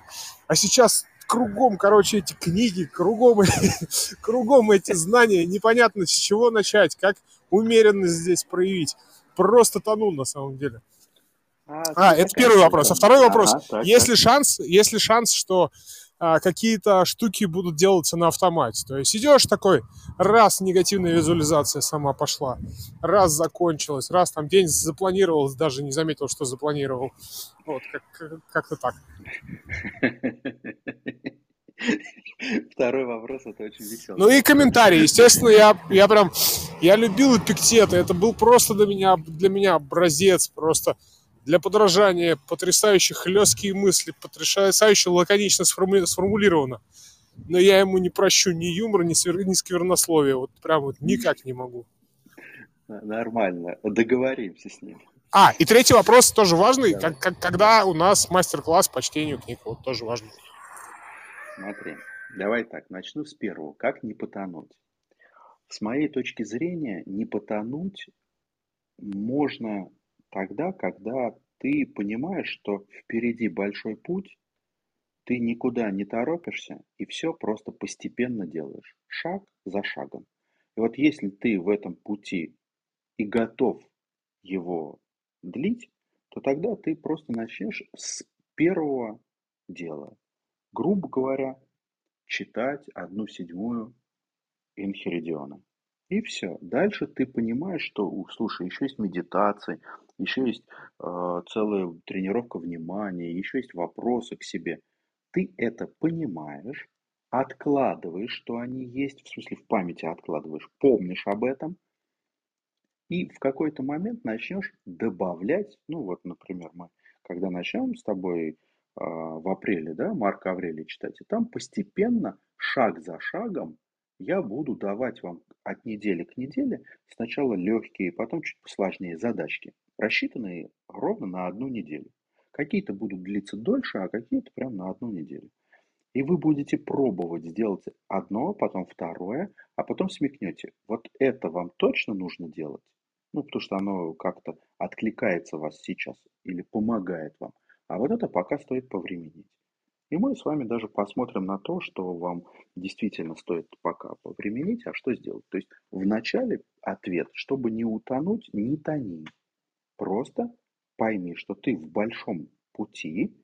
А сейчас кругом, короче, эти книги, кругом, кругом эти знания, непонятно с чего начать, как умеренность здесь проявить. Просто тону на самом деле. А, а это первый вопрос. А второй вопрос. Ага, так, есть, так. Ли шанс, есть ли шанс, что какие-то штуки будут делаться на автомате. То есть идешь такой, раз негативная визуализация сама пошла, раз закончилась, раз там день запланировал, даже не заметил, что запланировал. Вот, как, как-то так. Второй вопрос, это очень веселый. Ну и комментарии. Естественно, я, я прям, я любил эпиктета. Это был просто для меня, для меня образец. Просто для подражания, потрясающие хлесткие мысли, потрясающе лаконично сформулировано. Но я ему не прощу ни юмор, ни, свер... ни сквернословие. Вот прям вот никак не могу. Нормально. Договоримся с ним. А, и третий вопрос тоже важный. Да. Как, как, когда у нас мастер-класс по чтению книг? Вот тоже важно. Смотри, давай так, начну с первого. Как не потонуть? С моей точки зрения, не потонуть можно тогда, когда ты понимаешь, что впереди большой путь, ты никуда не торопишься и все просто постепенно делаешь, шаг за шагом. И вот если ты в этом пути и готов его длить, то тогда ты просто начнешь с первого дела. Грубо говоря, читать одну седьмую Инхеридиона. И все. Дальше ты понимаешь, что, слушай, еще есть медитации, еще есть э, целая тренировка внимания, еще есть вопросы к себе. Ты это понимаешь, откладываешь, что они есть, в смысле в памяти откладываешь, помнишь об этом, и в какой-то момент начнешь добавлять, ну вот, например, мы, когда начнем с тобой э, в апреле, да, Марка Аврелия читать, и там постепенно, шаг за шагом, я буду давать вам от недели к неделе сначала легкие, потом чуть посложнее задачки, рассчитанные ровно на одну неделю. Какие-то будут длиться дольше, а какие-то прям на одну неделю. И вы будете пробовать сделать одно, потом второе, а потом смекнете. Вот это вам точно нужно делать? Ну, потому что оно как-то откликается вас сейчас или помогает вам. А вот это пока стоит повременить. И мы с вами даже посмотрим на то, что вам действительно стоит пока повременить, а что сделать. То есть вначале ответ, чтобы не утонуть, не тони. Просто пойми, что ты в большом пути,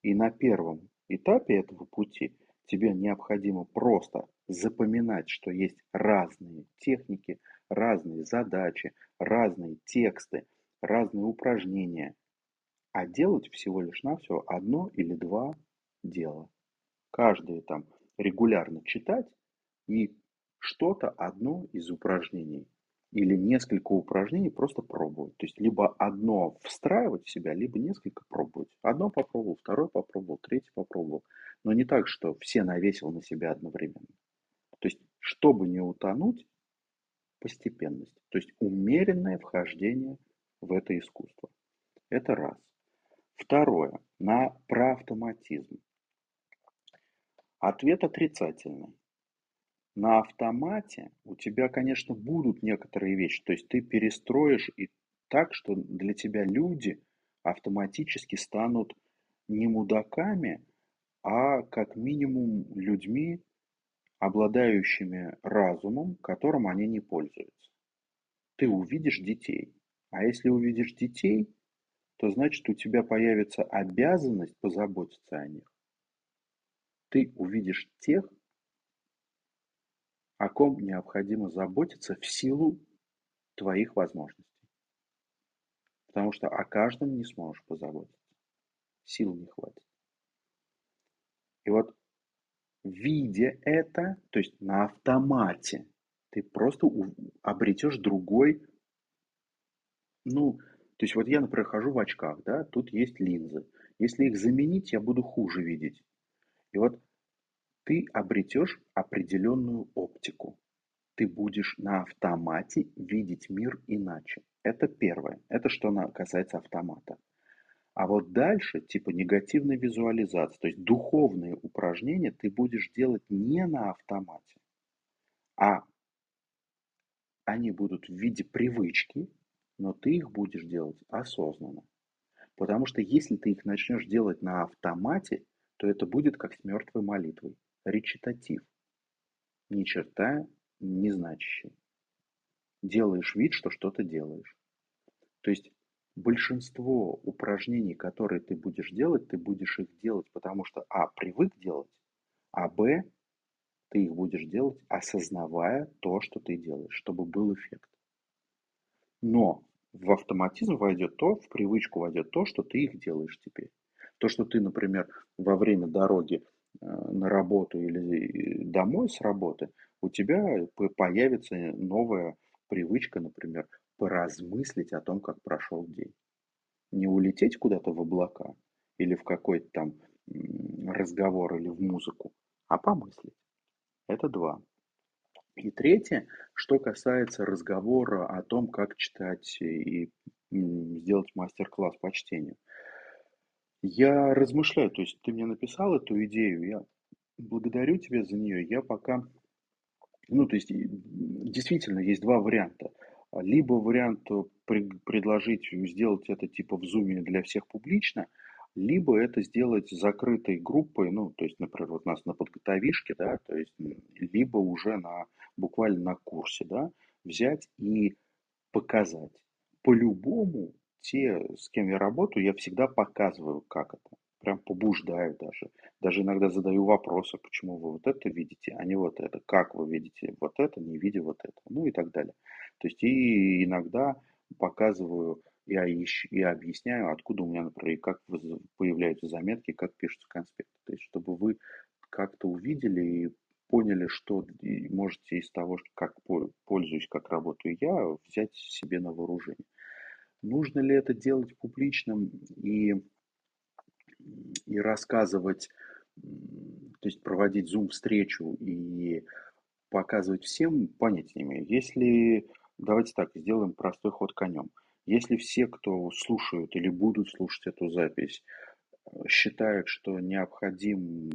и на первом этапе этого пути тебе необходимо просто запоминать, что есть разные техники, разные задачи, разные тексты, разные упражнения, а делать всего лишь на все одно или два дела. Каждое там регулярно читать и что-то одно из упражнений или несколько упражнений просто пробовать. То есть либо одно встраивать в себя, либо несколько пробовать. Одно попробовал, второе попробовал, третье попробовал. Но не так, что все навесил на себя одновременно. То есть, чтобы не утонуть, постепенность. То есть умеренное вхождение в это искусство. Это раз. Второе. На про автоматизм. Ответ отрицательный на автомате у тебя, конечно, будут некоторые вещи. То есть ты перестроишь и так, что для тебя люди автоматически станут не мудаками, а как минимум людьми, обладающими разумом, которым они не пользуются. Ты увидишь детей. А если увидишь детей, то значит у тебя появится обязанность позаботиться о них. Ты увидишь тех, о ком необходимо заботиться в силу твоих возможностей. Потому что о каждом не сможешь позаботиться. Сил не хватит. И вот видя это, то есть на автомате, ты просто обретешь другой, ну, то есть вот я, например, хожу в очках, да, тут есть линзы. Если их заменить, я буду хуже видеть. И вот ты обретешь определенную оптику. Ты будешь на автомате видеть мир иначе. Это первое. Это что касается автомата. А вот дальше, типа негативной визуализации, то есть духовные упражнения ты будешь делать не на автомате, а они будут в виде привычки, но ты их будешь делать осознанно. Потому что если ты их начнешь делать на автомате, то это будет как с мертвой молитвой речитатив, ни черта не значащий. Делаешь вид, что что-то делаешь. То есть большинство упражнений, которые ты будешь делать, ты будешь их делать, потому что а, привык делать, а б, ты их будешь делать, осознавая то, что ты делаешь, чтобы был эффект. Но в автоматизм войдет то, в привычку войдет то, что ты их делаешь теперь. То, что ты, например, во время дороги на работу или домой с работы, у тебя появится новая привычка, например, поразмыслить о том, как прошел день. Не улететь куда-то в облака или в какой-то там разговор или в музыку, а помыслить. Это два. И третье, что касается разговора о том, как читать и сделать мастер-класс по чтению. Я размышляю, то есть ты мне написал эту идею, я благодарю тебя за нее. Я пока, ну, то есть действительно есть два варианта. Либо вариант э, предложить сделать это типа в зуме для всех публично, либо это сделать закрытой группой, ну, то есть, например, вот нас на подготовишке, да, то есть, либо уже на, буквально на курсе, да, взять и показать. По-любому те, с кем я работаю, я всегда показываю, как это. Прям побуждаю даже. Даже иногда задаю вопросы, почему вы вот это видите, а не вот это. Как вы видите вот это, не видя вот это. Ну и так далее. То есть и иногда показываю, я ищу, я объясняю, откуда у меня, например, как появляются заметки, как пишутся конспекты. То есть чтобы вы как-то увидели и поняли, что можете из того, как пользуюсь, как работаю я, взять себе на вооружение. Нужно ли это делать публичным и, и рассказывать, то есть проводить зум-встречу и показывать всем, понятия. Если, давайте так, сделаем простой ход конем. Если все, кто слушают или будут слушать эту запись, считает, что необходим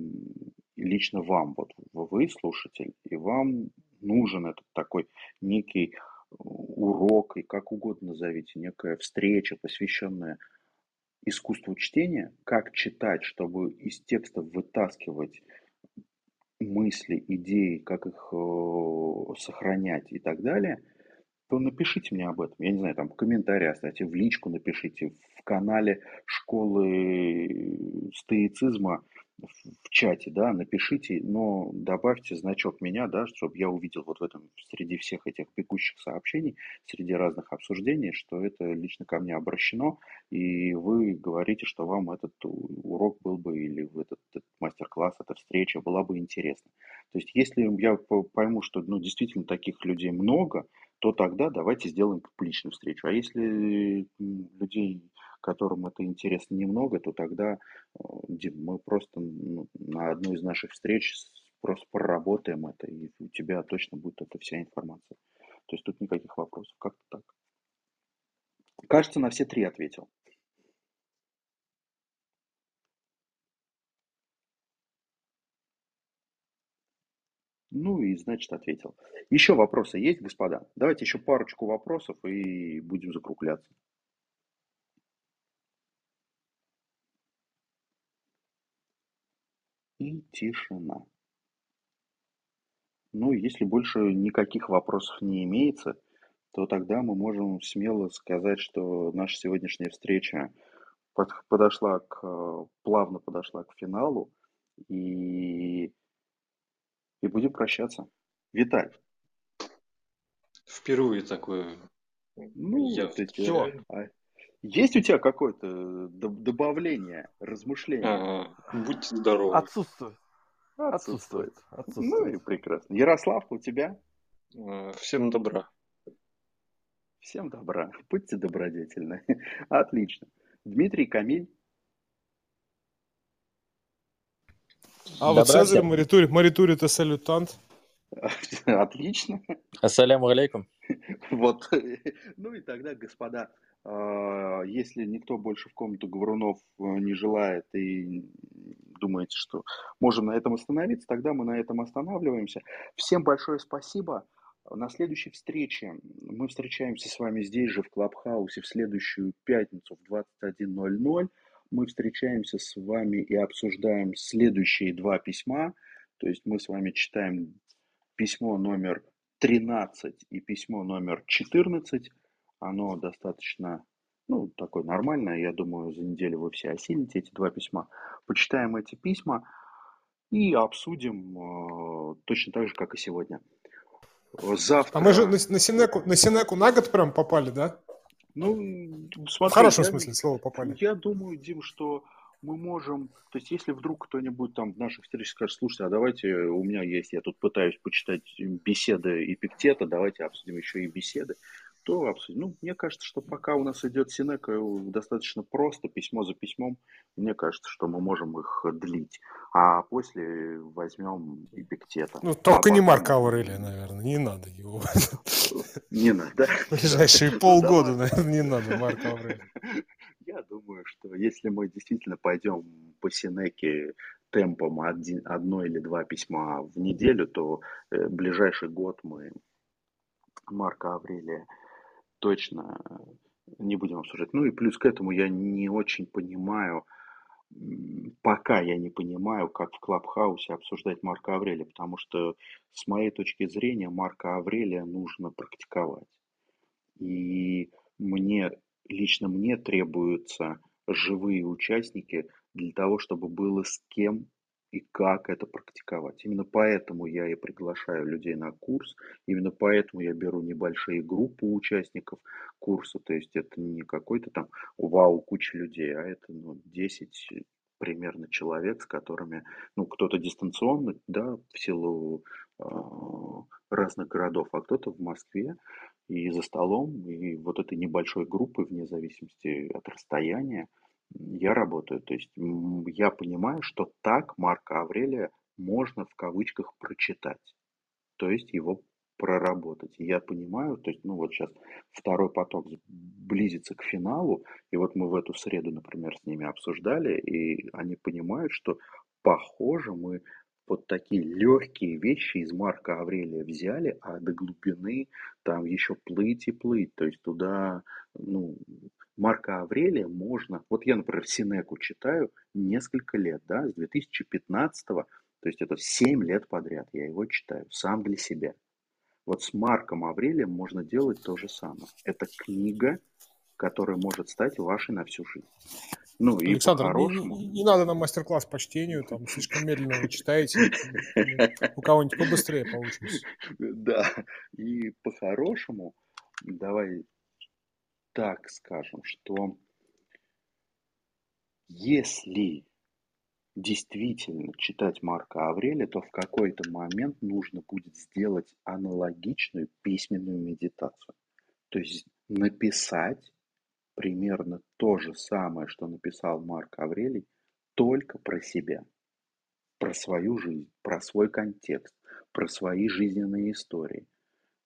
лично вам, вот вы слушатель, и вам нужен этот такой некий урок, и как угодно назовите, некая встреча, посвященная искусству чтения, как читать, чтобы из текстов вытаскивать мысли, идеи, как их э, сохранять и так далее, то напишите мне об этом. Я не знаю, там в комментарии оставьте, в личку напишите, в канале школы стоицизма в чате, да, напишите, но добавьте значок меня, да, чтобы я увидел вот в этом, среди всех этих бегущих сообщений, среди разных обсуждений, что это лично ко мне обращено, и вы говорите, что вам этот урок был бы, или этот, этот мастер-класс, эта встреча была бы интересна. То есть, если я пойму, что, ну, действительно таких людей много, то тогда давайте сделаем публичную встречу. А если людей которым это интересно немного, то тогда, э, Дим, мы просто на одной из наших встреч просто проработаем это, и у тебя точно будет эта вся информация. То есть тут никаких вопросов. Как-то так. Кажется, на все три ответил. Ну и, значит, ответил. Еще вопросы есть, господа? Давайте еще парочку вопросов и будем закругляться. И тишина. Ну, если больше никаких вопросов не имеется, то тогда мы можем смело сказать, что наша сегодняшняя встреча подошла к, плавно подошла к финалу, и, и будем прощаться. Виталь. Впервые такое. Ну, я... Все. Есть у тебя какое-то добавление, размышление? Ага. Будьте здоровы. Отсутствует. Отсутствует. Отсутствует. Ну и прекрасно. Ярославка, у тебя? Э, всем добра. Всем добра. Будьте добродетельны. Отлично. Дмитрий Камиль. А Добра вот Цезарь моритует, моритует салютант. Отлично. Ассаляму алейкум. Вот. Ну и тогда, господа, а, если никто больше в комнату говорунов э, не желает и думаете, что можем на этом остановиться, тогда мы на этом останавливаемся. Всем большое спасибо. На следующей встрече мы встречаемся с вами здесь же в Клабхаусе в следующую пятницу в 21.00. Мы встречаемся с вами и обсуждаем следующие два письма. То есть мы с вами читаем письмо номер 13 и письмо номер 14 оно достаточно, ну, такое нормальное. Я думаю, за неделю вы все осилите эти два письма. Почитаем эти письма и обсудим э, точно так же, как и сегодня. Завтра... А мы же на, на, Синеку, на Синеку на год прям попали, да? Ну, смотри, В хорошем я, смысле слова попали. Я думаю, Дим, что мы можем, то есть если вдруг кто-нибудь там в наших встречах скажет, слушайте, а давайте, у меня есть, я тут пытаюсь почитать беседы Эпиктета, давайте обсудим еще и беседы, то обсудим. Ну, мне кажется, что пока у нас идет Синека достаточно просто, письмо за письмом, мне кажется, что мы можем их длить. А после возьмем Эпиктета. Ну, только а не Марка Аурелия, наверное, не надо его. Не надо. Ближайшие полгода, наверное, не надо Марка Аурелия. Я думаю, что если мы действительно пойдем по Синеке темпом один, одно или два письма в неделю, то э, ближайший год мы Марка Аврелия точно не будем обсуждать. Ну и плюс к этому я не очень понимаю, пока я не понимаю, как в Клабхаусе обсуждать Марка Аврелия, потому что с моей точки зрения Марка Аврелия нужно практиковать. И мне, лично мне требуются живые участники для того, чтобы было с кем и как это практиковать. Именно поэтому я и приглашаю людей на курс, именно поэтому я беру небольшие группы участников курса, то есть это не какой-то там вау, куча людей, а это ну, 10 примерно человек, с которыми, ну, кто-то дистанционно, да, в силу э, разных городов, а кто-то в Москве и за столом, и вот этой небольшой группы, вне зависимости от расстояния, я работаю. То есть я понимаю, что так Марка Аврелия можно в кавычках прочитать. То есть его проработать. Я понимаю, то есть, ну вот сейчас второй поток близится к финалу, и вот мы в эту среду, например, с ними обсуждали, и они понимают, что похоже мы вот такие легкие вещи из Марка Аврелия взяли, а до глубины там еще плыть и плыть. То есть туда, ну, Марка Аврелия можно... Вот я, например, Синеку читаю несколько лет, да, с 2015 то есть это 7 лет подряд я его читаю, сам для себя. Вот с Марком Аврелием можно делать то же самое. Это книга, которая может стать вашей на всю жизнь. Ну, и Александр, не, не, не надо нам мастер-класс по чтению, там слишком медленно вы читаете. У кого-нибудь побыстрее получится. Да, и по-хорошему, давай так скажем, что если действительно читать Марка Аврелия, то в какой-то момент нужно будет сделать аналогичную письменную медитацию. То есть написать примерно то же самое, что написал Марк Аврелий, только про себя, про свою жизнь, про свой контекст, про свои жизненные истории.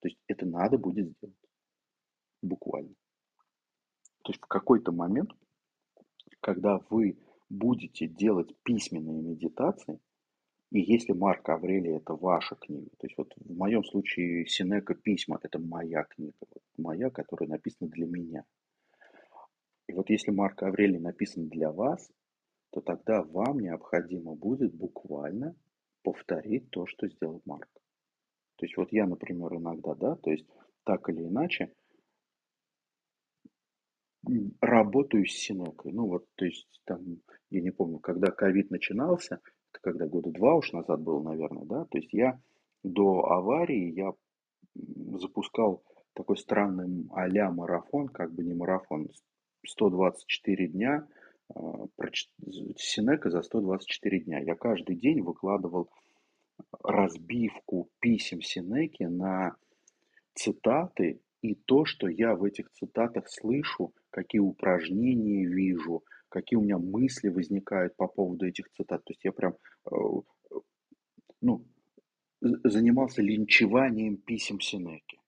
То есть это надо будет сделать. Буквально. То есть в какой-то момент, когда вы будете делать письменные медитации, и если Марк Аврелий это ваша книга, то есть вот в моем случае Синека письма это моя книга, вот моя, которая написана для меня – и вот если Марк Аврелий написан для вас, то тогда вам необходимо будет буквально повторить то, что сделал Марк. То есть вот я, например, иногда, да, то есть так или иначе работаю с Синекой. Ну вот, то есть там, я не помню, когда ковид начинался, это когда года два уж назад было, наверное, да, то есть я до аварии я запускал такой странный а-ля марафон, как бы не марафон, 124 дня, а, Синека за 124 дня. Я каждый день выкладывал разбивку писем Синеки на цитаты и то, что я в этих цитатах слышу, какие упражнения вижу, какие у меня мысли возникают по поводу этих цитат. То есть я прям э, ну, занимался линчеванием писем Синеки.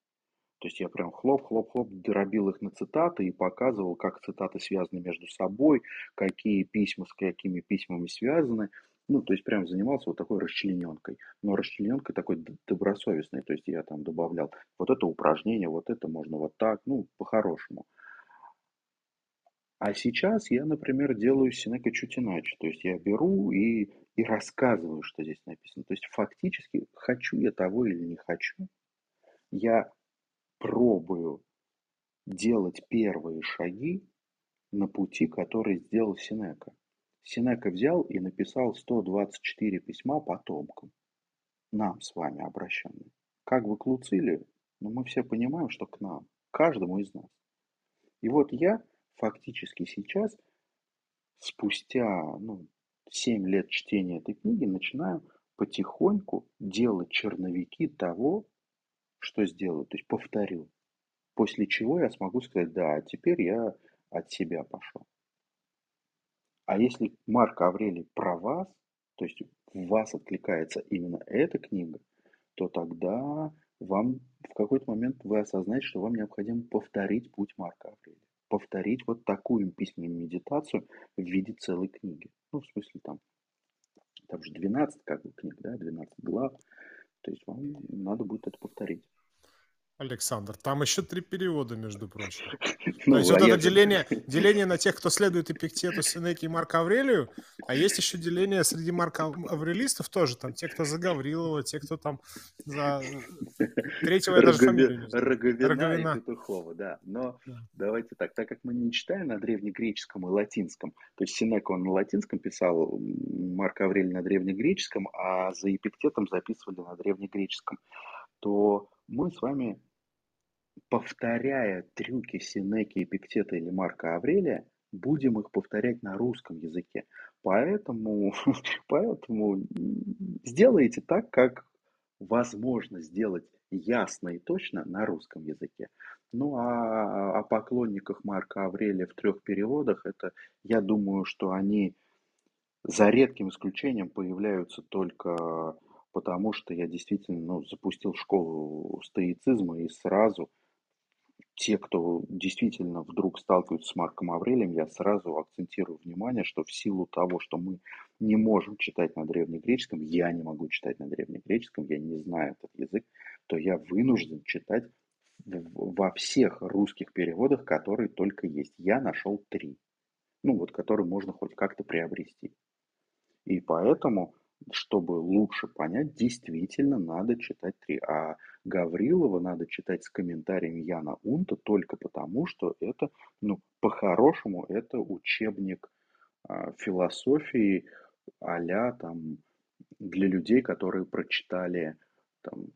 То есть я прям хлоп-хлоп-хлоп дробил их на цитаты и показывал, как цитаты связаны между собой, какие письма с какими письмами связаны. Ну, то есть прям занимался вот такой расчлененкой. Но расчлененкой такой добросовестной. То есть я там добавлял вот это упражнение, вот это можно вот так, ну, по-хорошему. А сейчас я, например, делаю Сенеку чуть иначе. То есть я беру и, и рассказываю, что здесь написано. То есть фактически, хочу я того или не хочу, я пробую делать первые шаги на пути, который сделал Синека. Синека взял и написал 124 письма потомкам, нам с вами обращенным. Как бы к Луцилию, но мы все понимаем, что к нам, каждому из нас. И вот я фактически сейчас, спустя ну, 7 лет чтения этой книги, начинаю потихоньку делать черновики того, что сделаю, то есть повторю. После чего я смогу сказать, да, теперь я от себя пошел. А если Марк Аврелий про вас, то есть в вас откликается именно эта книга, то тогда вам в какой-то момент вы осознаете, что вам необходимо повторить путь Марка Аврелия. Повторить вот такую письменную медитацию в виде целой книги. Ну, в смысле, там, там же 12 как бы книг, да, 12 глав. То есть вам надо будет это повторить. Александр, там еще три перевода, между прочим. Ну, То есть вот это деление, деление на тех, кто следует Эпиктету, Сенеке и Марку Аврелию, а есть еще деление среди Марка Аврелистов тоже, там те, кто за Гаврилова, те, кто там за... Третьего я даже фамилию. Роговина, Роговина и Петухова, да. Но да. давайте так, так как мы не читаем на древнегреческом и латинском, то есть Сенека он на латинском писал, Марк Аврелий на древнегреческом, а за Эпиктетом записывали на древнегреческом, то мы с вами, повторяя трюки Синеки, Эпиктета или Марка Аврелия, будем их повторять на русском языке. Поэтому, поэтому сделайте так, как возможно сделать ясно и точно на русском языке. Ну а о поклонниках Марка Аврелия в трех переводах, это, я думаю, что они за редким исключением появляются только потому что я действительно ну, запустил школу стоицизма и сразу те, кто действительно вдруг сталкиваются с Марком Аврелием, я сразу акцентирую внимание, что в силу того, что мы не можем читать на древнегреческом, я не могу читать на древнегреческом, я не знаю этот язык, то я вынужден читать во всех русских переводах, которые только есть. Я нашел три, ну вот, которые можно хоть как-то приобрести. И поэтому чтобы лучше понять, действительно надо читать три. А Гаврилова надо читать с комментарием Яна Унта только потому, что это, ну, по-хорошему, это учебник э, философии а там для людей, которые прочитали там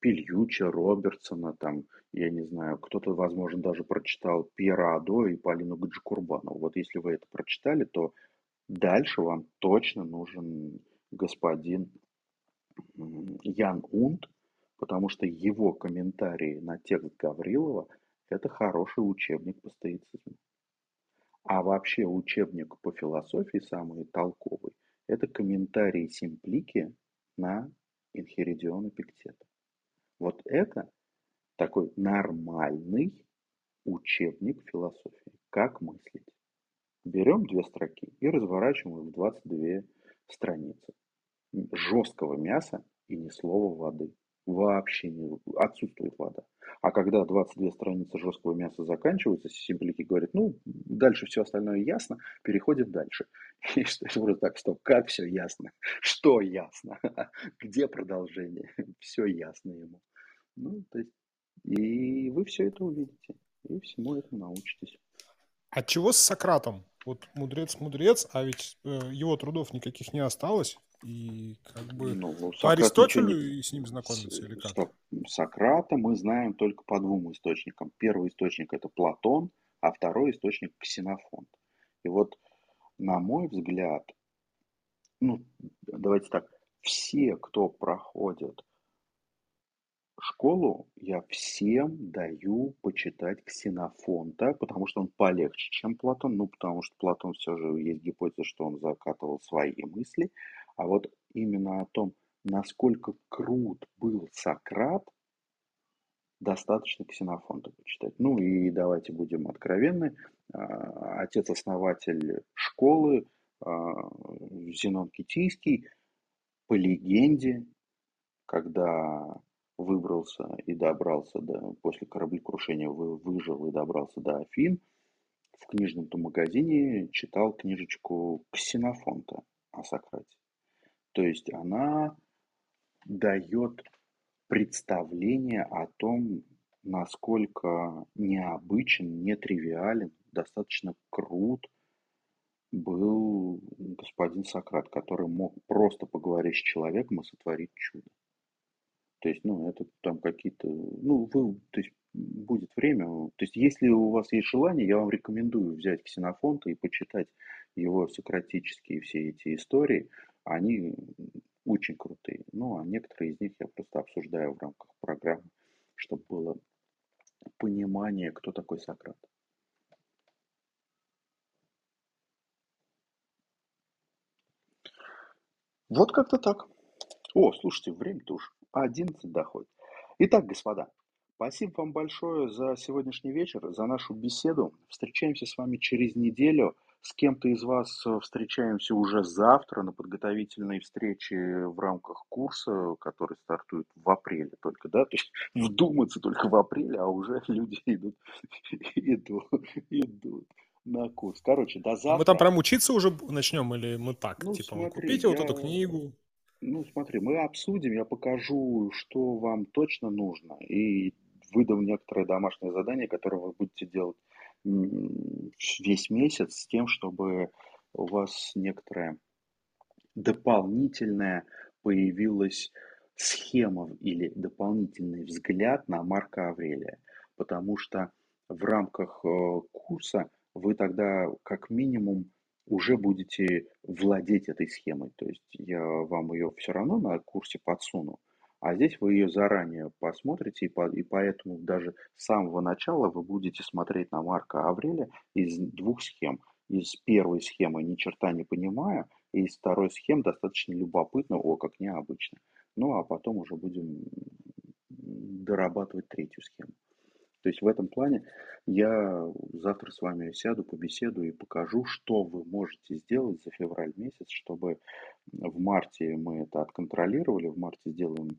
Пильюча, Робертсона, там, я не знаю, кто-то, возможно, даже прочитал Пьера Адо и Полину Гаджикурбанову. Вот если вы это прочитали, то дальше вам точно нужен господин Ян Унт, потому что его комментарии на текст Гаврилова – это хороший учебник по стоицизму. А вообще учебник по философии самый толковый – это комментарии Симплики на Инхеридион Эпиктета. Вот это такой нормальный учебник философии. Как мыслить? Берем две строки и разворачиваем их в 22 страницы. Жесткого мяса и ни слова воды. Вообще не, отсутствует вода. А когда 22 страницы жесткого мяса заканчиваются, Симплики говорит, ну, дальше все остальное ясно, переходим дальше. И что вроде так, стоп, как все ясно? Что ясно? Где продолжение? Все ясно ему. Ну, то есть, и вы все это увидите, и всему этому научитесь. От чего с Сократом? Вот мудрец-мудрец, а ведь э, его трудов никаких не осталось. И как бы ну, ну, по Аристотелю не... и с ним знакомиться или как? Стоп. Сократа мы знаем только по двум источникам. Первый источник это Платон, а второй источник Ксенофонт. И вот, на мой взгляд, ну, давайте так, все, кто проходит школу я всем даю почитать Ксенофонта, потому что он полегче, чем Платон. Ну, потому что Платон все же есть гипотеза, что он закатывал свои мысли. А вот именно о том, насколько крут был Сократ, достаточно Ксенофонта почитать. Ну и давайте будем откровенны. А, отец-основатель школы а, Зенон Китийский, по легенде, когда выбрался и добрался до, после кораблекрушения выжил и добрался до Афин, в книжном-то магазине читал книжечку Ксенофонта о Сократе. То есть она дает представление о том, насколько необычен, нетривиален, достаточно крут был господин Сократ, который мог просто поговорить с человеком и сотворить чудо. То есть, ну, это там какие-то, ну, вы, то есть, будет время. То есть, если у вас есть желание, я вам рекомендую взять Ксенофонта и почитать его сократические все эти истории. Они очень крутые. Ну, а некоторые из них я просто обсуждаю в рамках программы, чтобы было понимание, кто такой Сократ. Вот как-то так. О, слушайте, время-то уж 11 доходит. Итак, господа, спасибо вам большое за сегодняшний вечер, за нашу беседу. Встречаемся с вами через неделю. С кем-то из вас встречаемся уже завтра на подготовительной встрече в рамках курса, который стартует в апреле только, да, то есть вдуматься только в апреле, а уже люди идут, идут, идут на курс. Короче, до завтра. Мы там прям учиться уже начнем или мы так, ну, типа, смотри, купите я... вот эту книгу? Ну, смотри, мы обсудим, я покажу, что вам точно нужно, и выдам некоторое домашнее задание, которое вы будете делать весь месяц с тем, чтобы у вас некоторая дополнительная появилась схема или дополнительный взгляд на Марка Аврелия. Потому что в рамках э, курса вы тогда как минимум уже будете владеть этой схемой. То есть я вам ее все равно на курсе подсуну, а здесь вы ее заранее посмотрите, и, по, и поэтому даже с самого начала вы будете смотреть на Марка Авреля из двух схем. Из первой схемы ни черта не понимая, и из второй схемы достаточно любопытно, о, как необычно. Ну, а потом уже будем дорабатывать третью схему. То есть в этом плане я завтра с вами сяду, побеседую и покажу, что вы можете сделать за февраль месяц, чтобы в марте мы это отконтролировали, в марте сделаем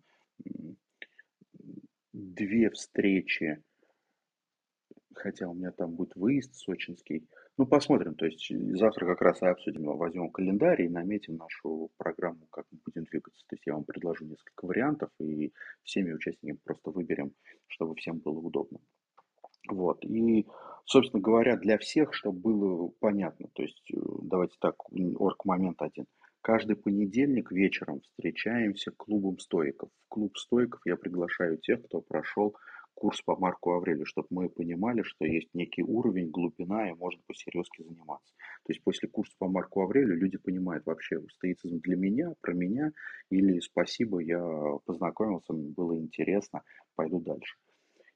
две встречи, хотя у меня там будет выезд сочинский. Ну, посмотрим, то есть завтра как раз и обсудим, возьмем календарь и наметим нашу программу, как мы будем двигаться. То есть я вам предложу несколько вариантов и всеми участниками просто выберем, чтобы всем было удобно. Вот. И, собственно говоря, для всех, чтобы было понятно, то есть э, давайте так, орг момент один. Каждый понедельник вечером встречаемся клубом стоиков. В клуб стоиков я приглашаю тех, кто прошел курс по Марку Аврелию, чтобы мы понимали, что есть некий уровень, глубина, и можно посерьезки заниматься. То есть после курса по Марку Аврелию люди понимают вообще, стоицизм для меня, про меня, или спасибо, я познакомился, было интересно, пойду дальше.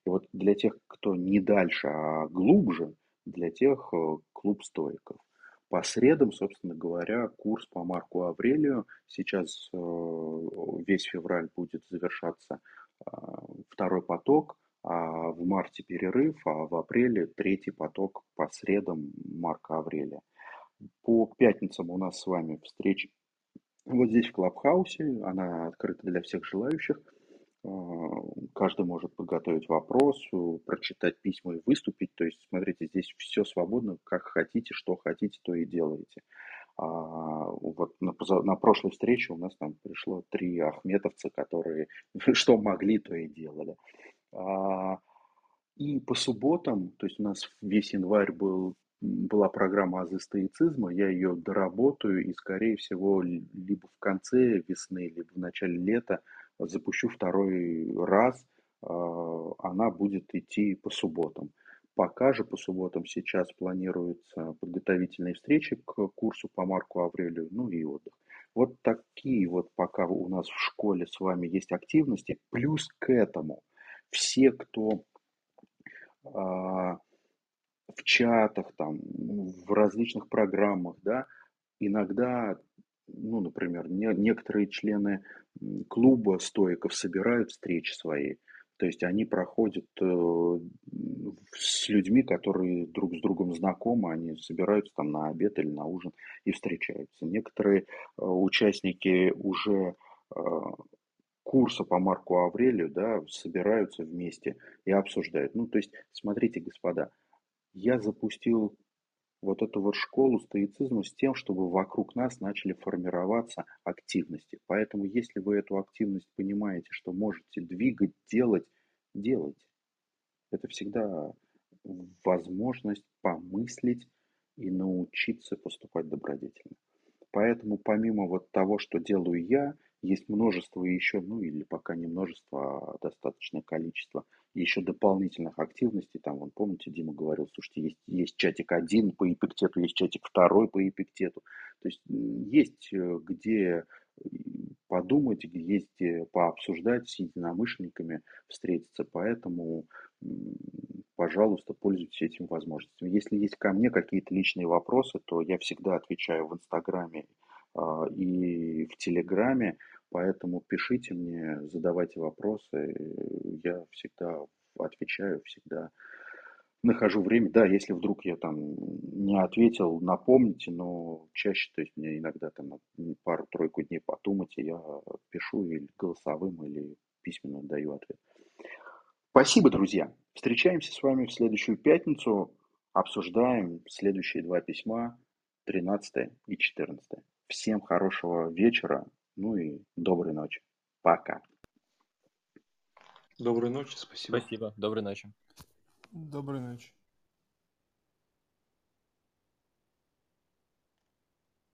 И вот для тех, кто не дальше, а глубже, для тех э, клуб стоиков. По средам, собственно говоря, курс по Марку Аврелию. Сейчас э, весь февраль будет завершаться э, второй поток, а в марте перерыв, а в апреле третий поток по средам Марка Аврелия. По пятницам у нас с вами встреча вот здесь в Клабхаусе, она открыта для всех желающих – каждый может подготовить вопрос, прочитать письма и выступить. То есть, смотрите, здесь все свободно, как хотите, что хотите, то и делаете. А, вот на, на прошлой встрече у нас там пришло три ахметовца, которые что могли, то и делали. А, и по субботам, то есть у нас весь январь был, была программа азы стоицизма, я ее доработаю и, скорее всего, либо в конце весны, либо в начале лета запущу второй раз, а, она будет идти по субботам. Пока же по субботам сейчас планируются подготовительные встречи к курсу по Марку Аврелию, ну и отдых. Вот такие вот пока у нас в школе с вами есть активности. Плюс к этому все, кто а, в чатах, там, в различных программах, да, иногда ну, например, не, некоторые члены клуба стоиков собирают встречи свои. То есть они проходят э, с людьми, которые друг с другом знакомы, они собираются там на обед или на ужин и встречаются. Некоторые э, участники уже э, курса по Марку Аврелию, да, собираются вместе и обсуждают. Ну, то есть, смотрите, господа, я запустил вот эту вот школу стоицизма с тем, чтобы вокруг нас начали формироваться активности. Поэтому, если вы эту активность понимаете, что можете двигать, делать, делайте. Это всегда возможность помыслить и научиться поступать добродетельно. Поэтому помимо вот того, что делаю я, есть множество еще, ну или пока не множество, а достаточное количество еще дополнительных активностей. Там, вон, помните, Дима говорил, слушайте, есть, есть чатик один по эпиктету, есть чатик второй по эпиктету. То есть есть э, где подумать, есть где пообсуждать с единомышленниками, встретиться. Поэтому, пожалуйста, пользуйтесь этим возможностями. Если есть ко мне какие-то личные вопросы, то я всегда отвечаю в Инстаграме а, и в Телеграме. Поэтому пишите мне, задавайте вопросы. Я всегда отвечаю, всегда нахожу время. Да, если вдруг я там не ответил, напомните, но чаще, то есть мне иногда там пару-тройку дней подумать, и я пишу или голосовым, или письменно даю ответ. Спасибо, друзья. Встречаемся с вами в следующую пятницу. Обсуждаем следующие два письма, 13 и 14. Всем хорошего вечера. Ну и доброй ночи. Пока. Доброй ночи, спасибо. Спасибо. Доброй ночи. Доброй ночи.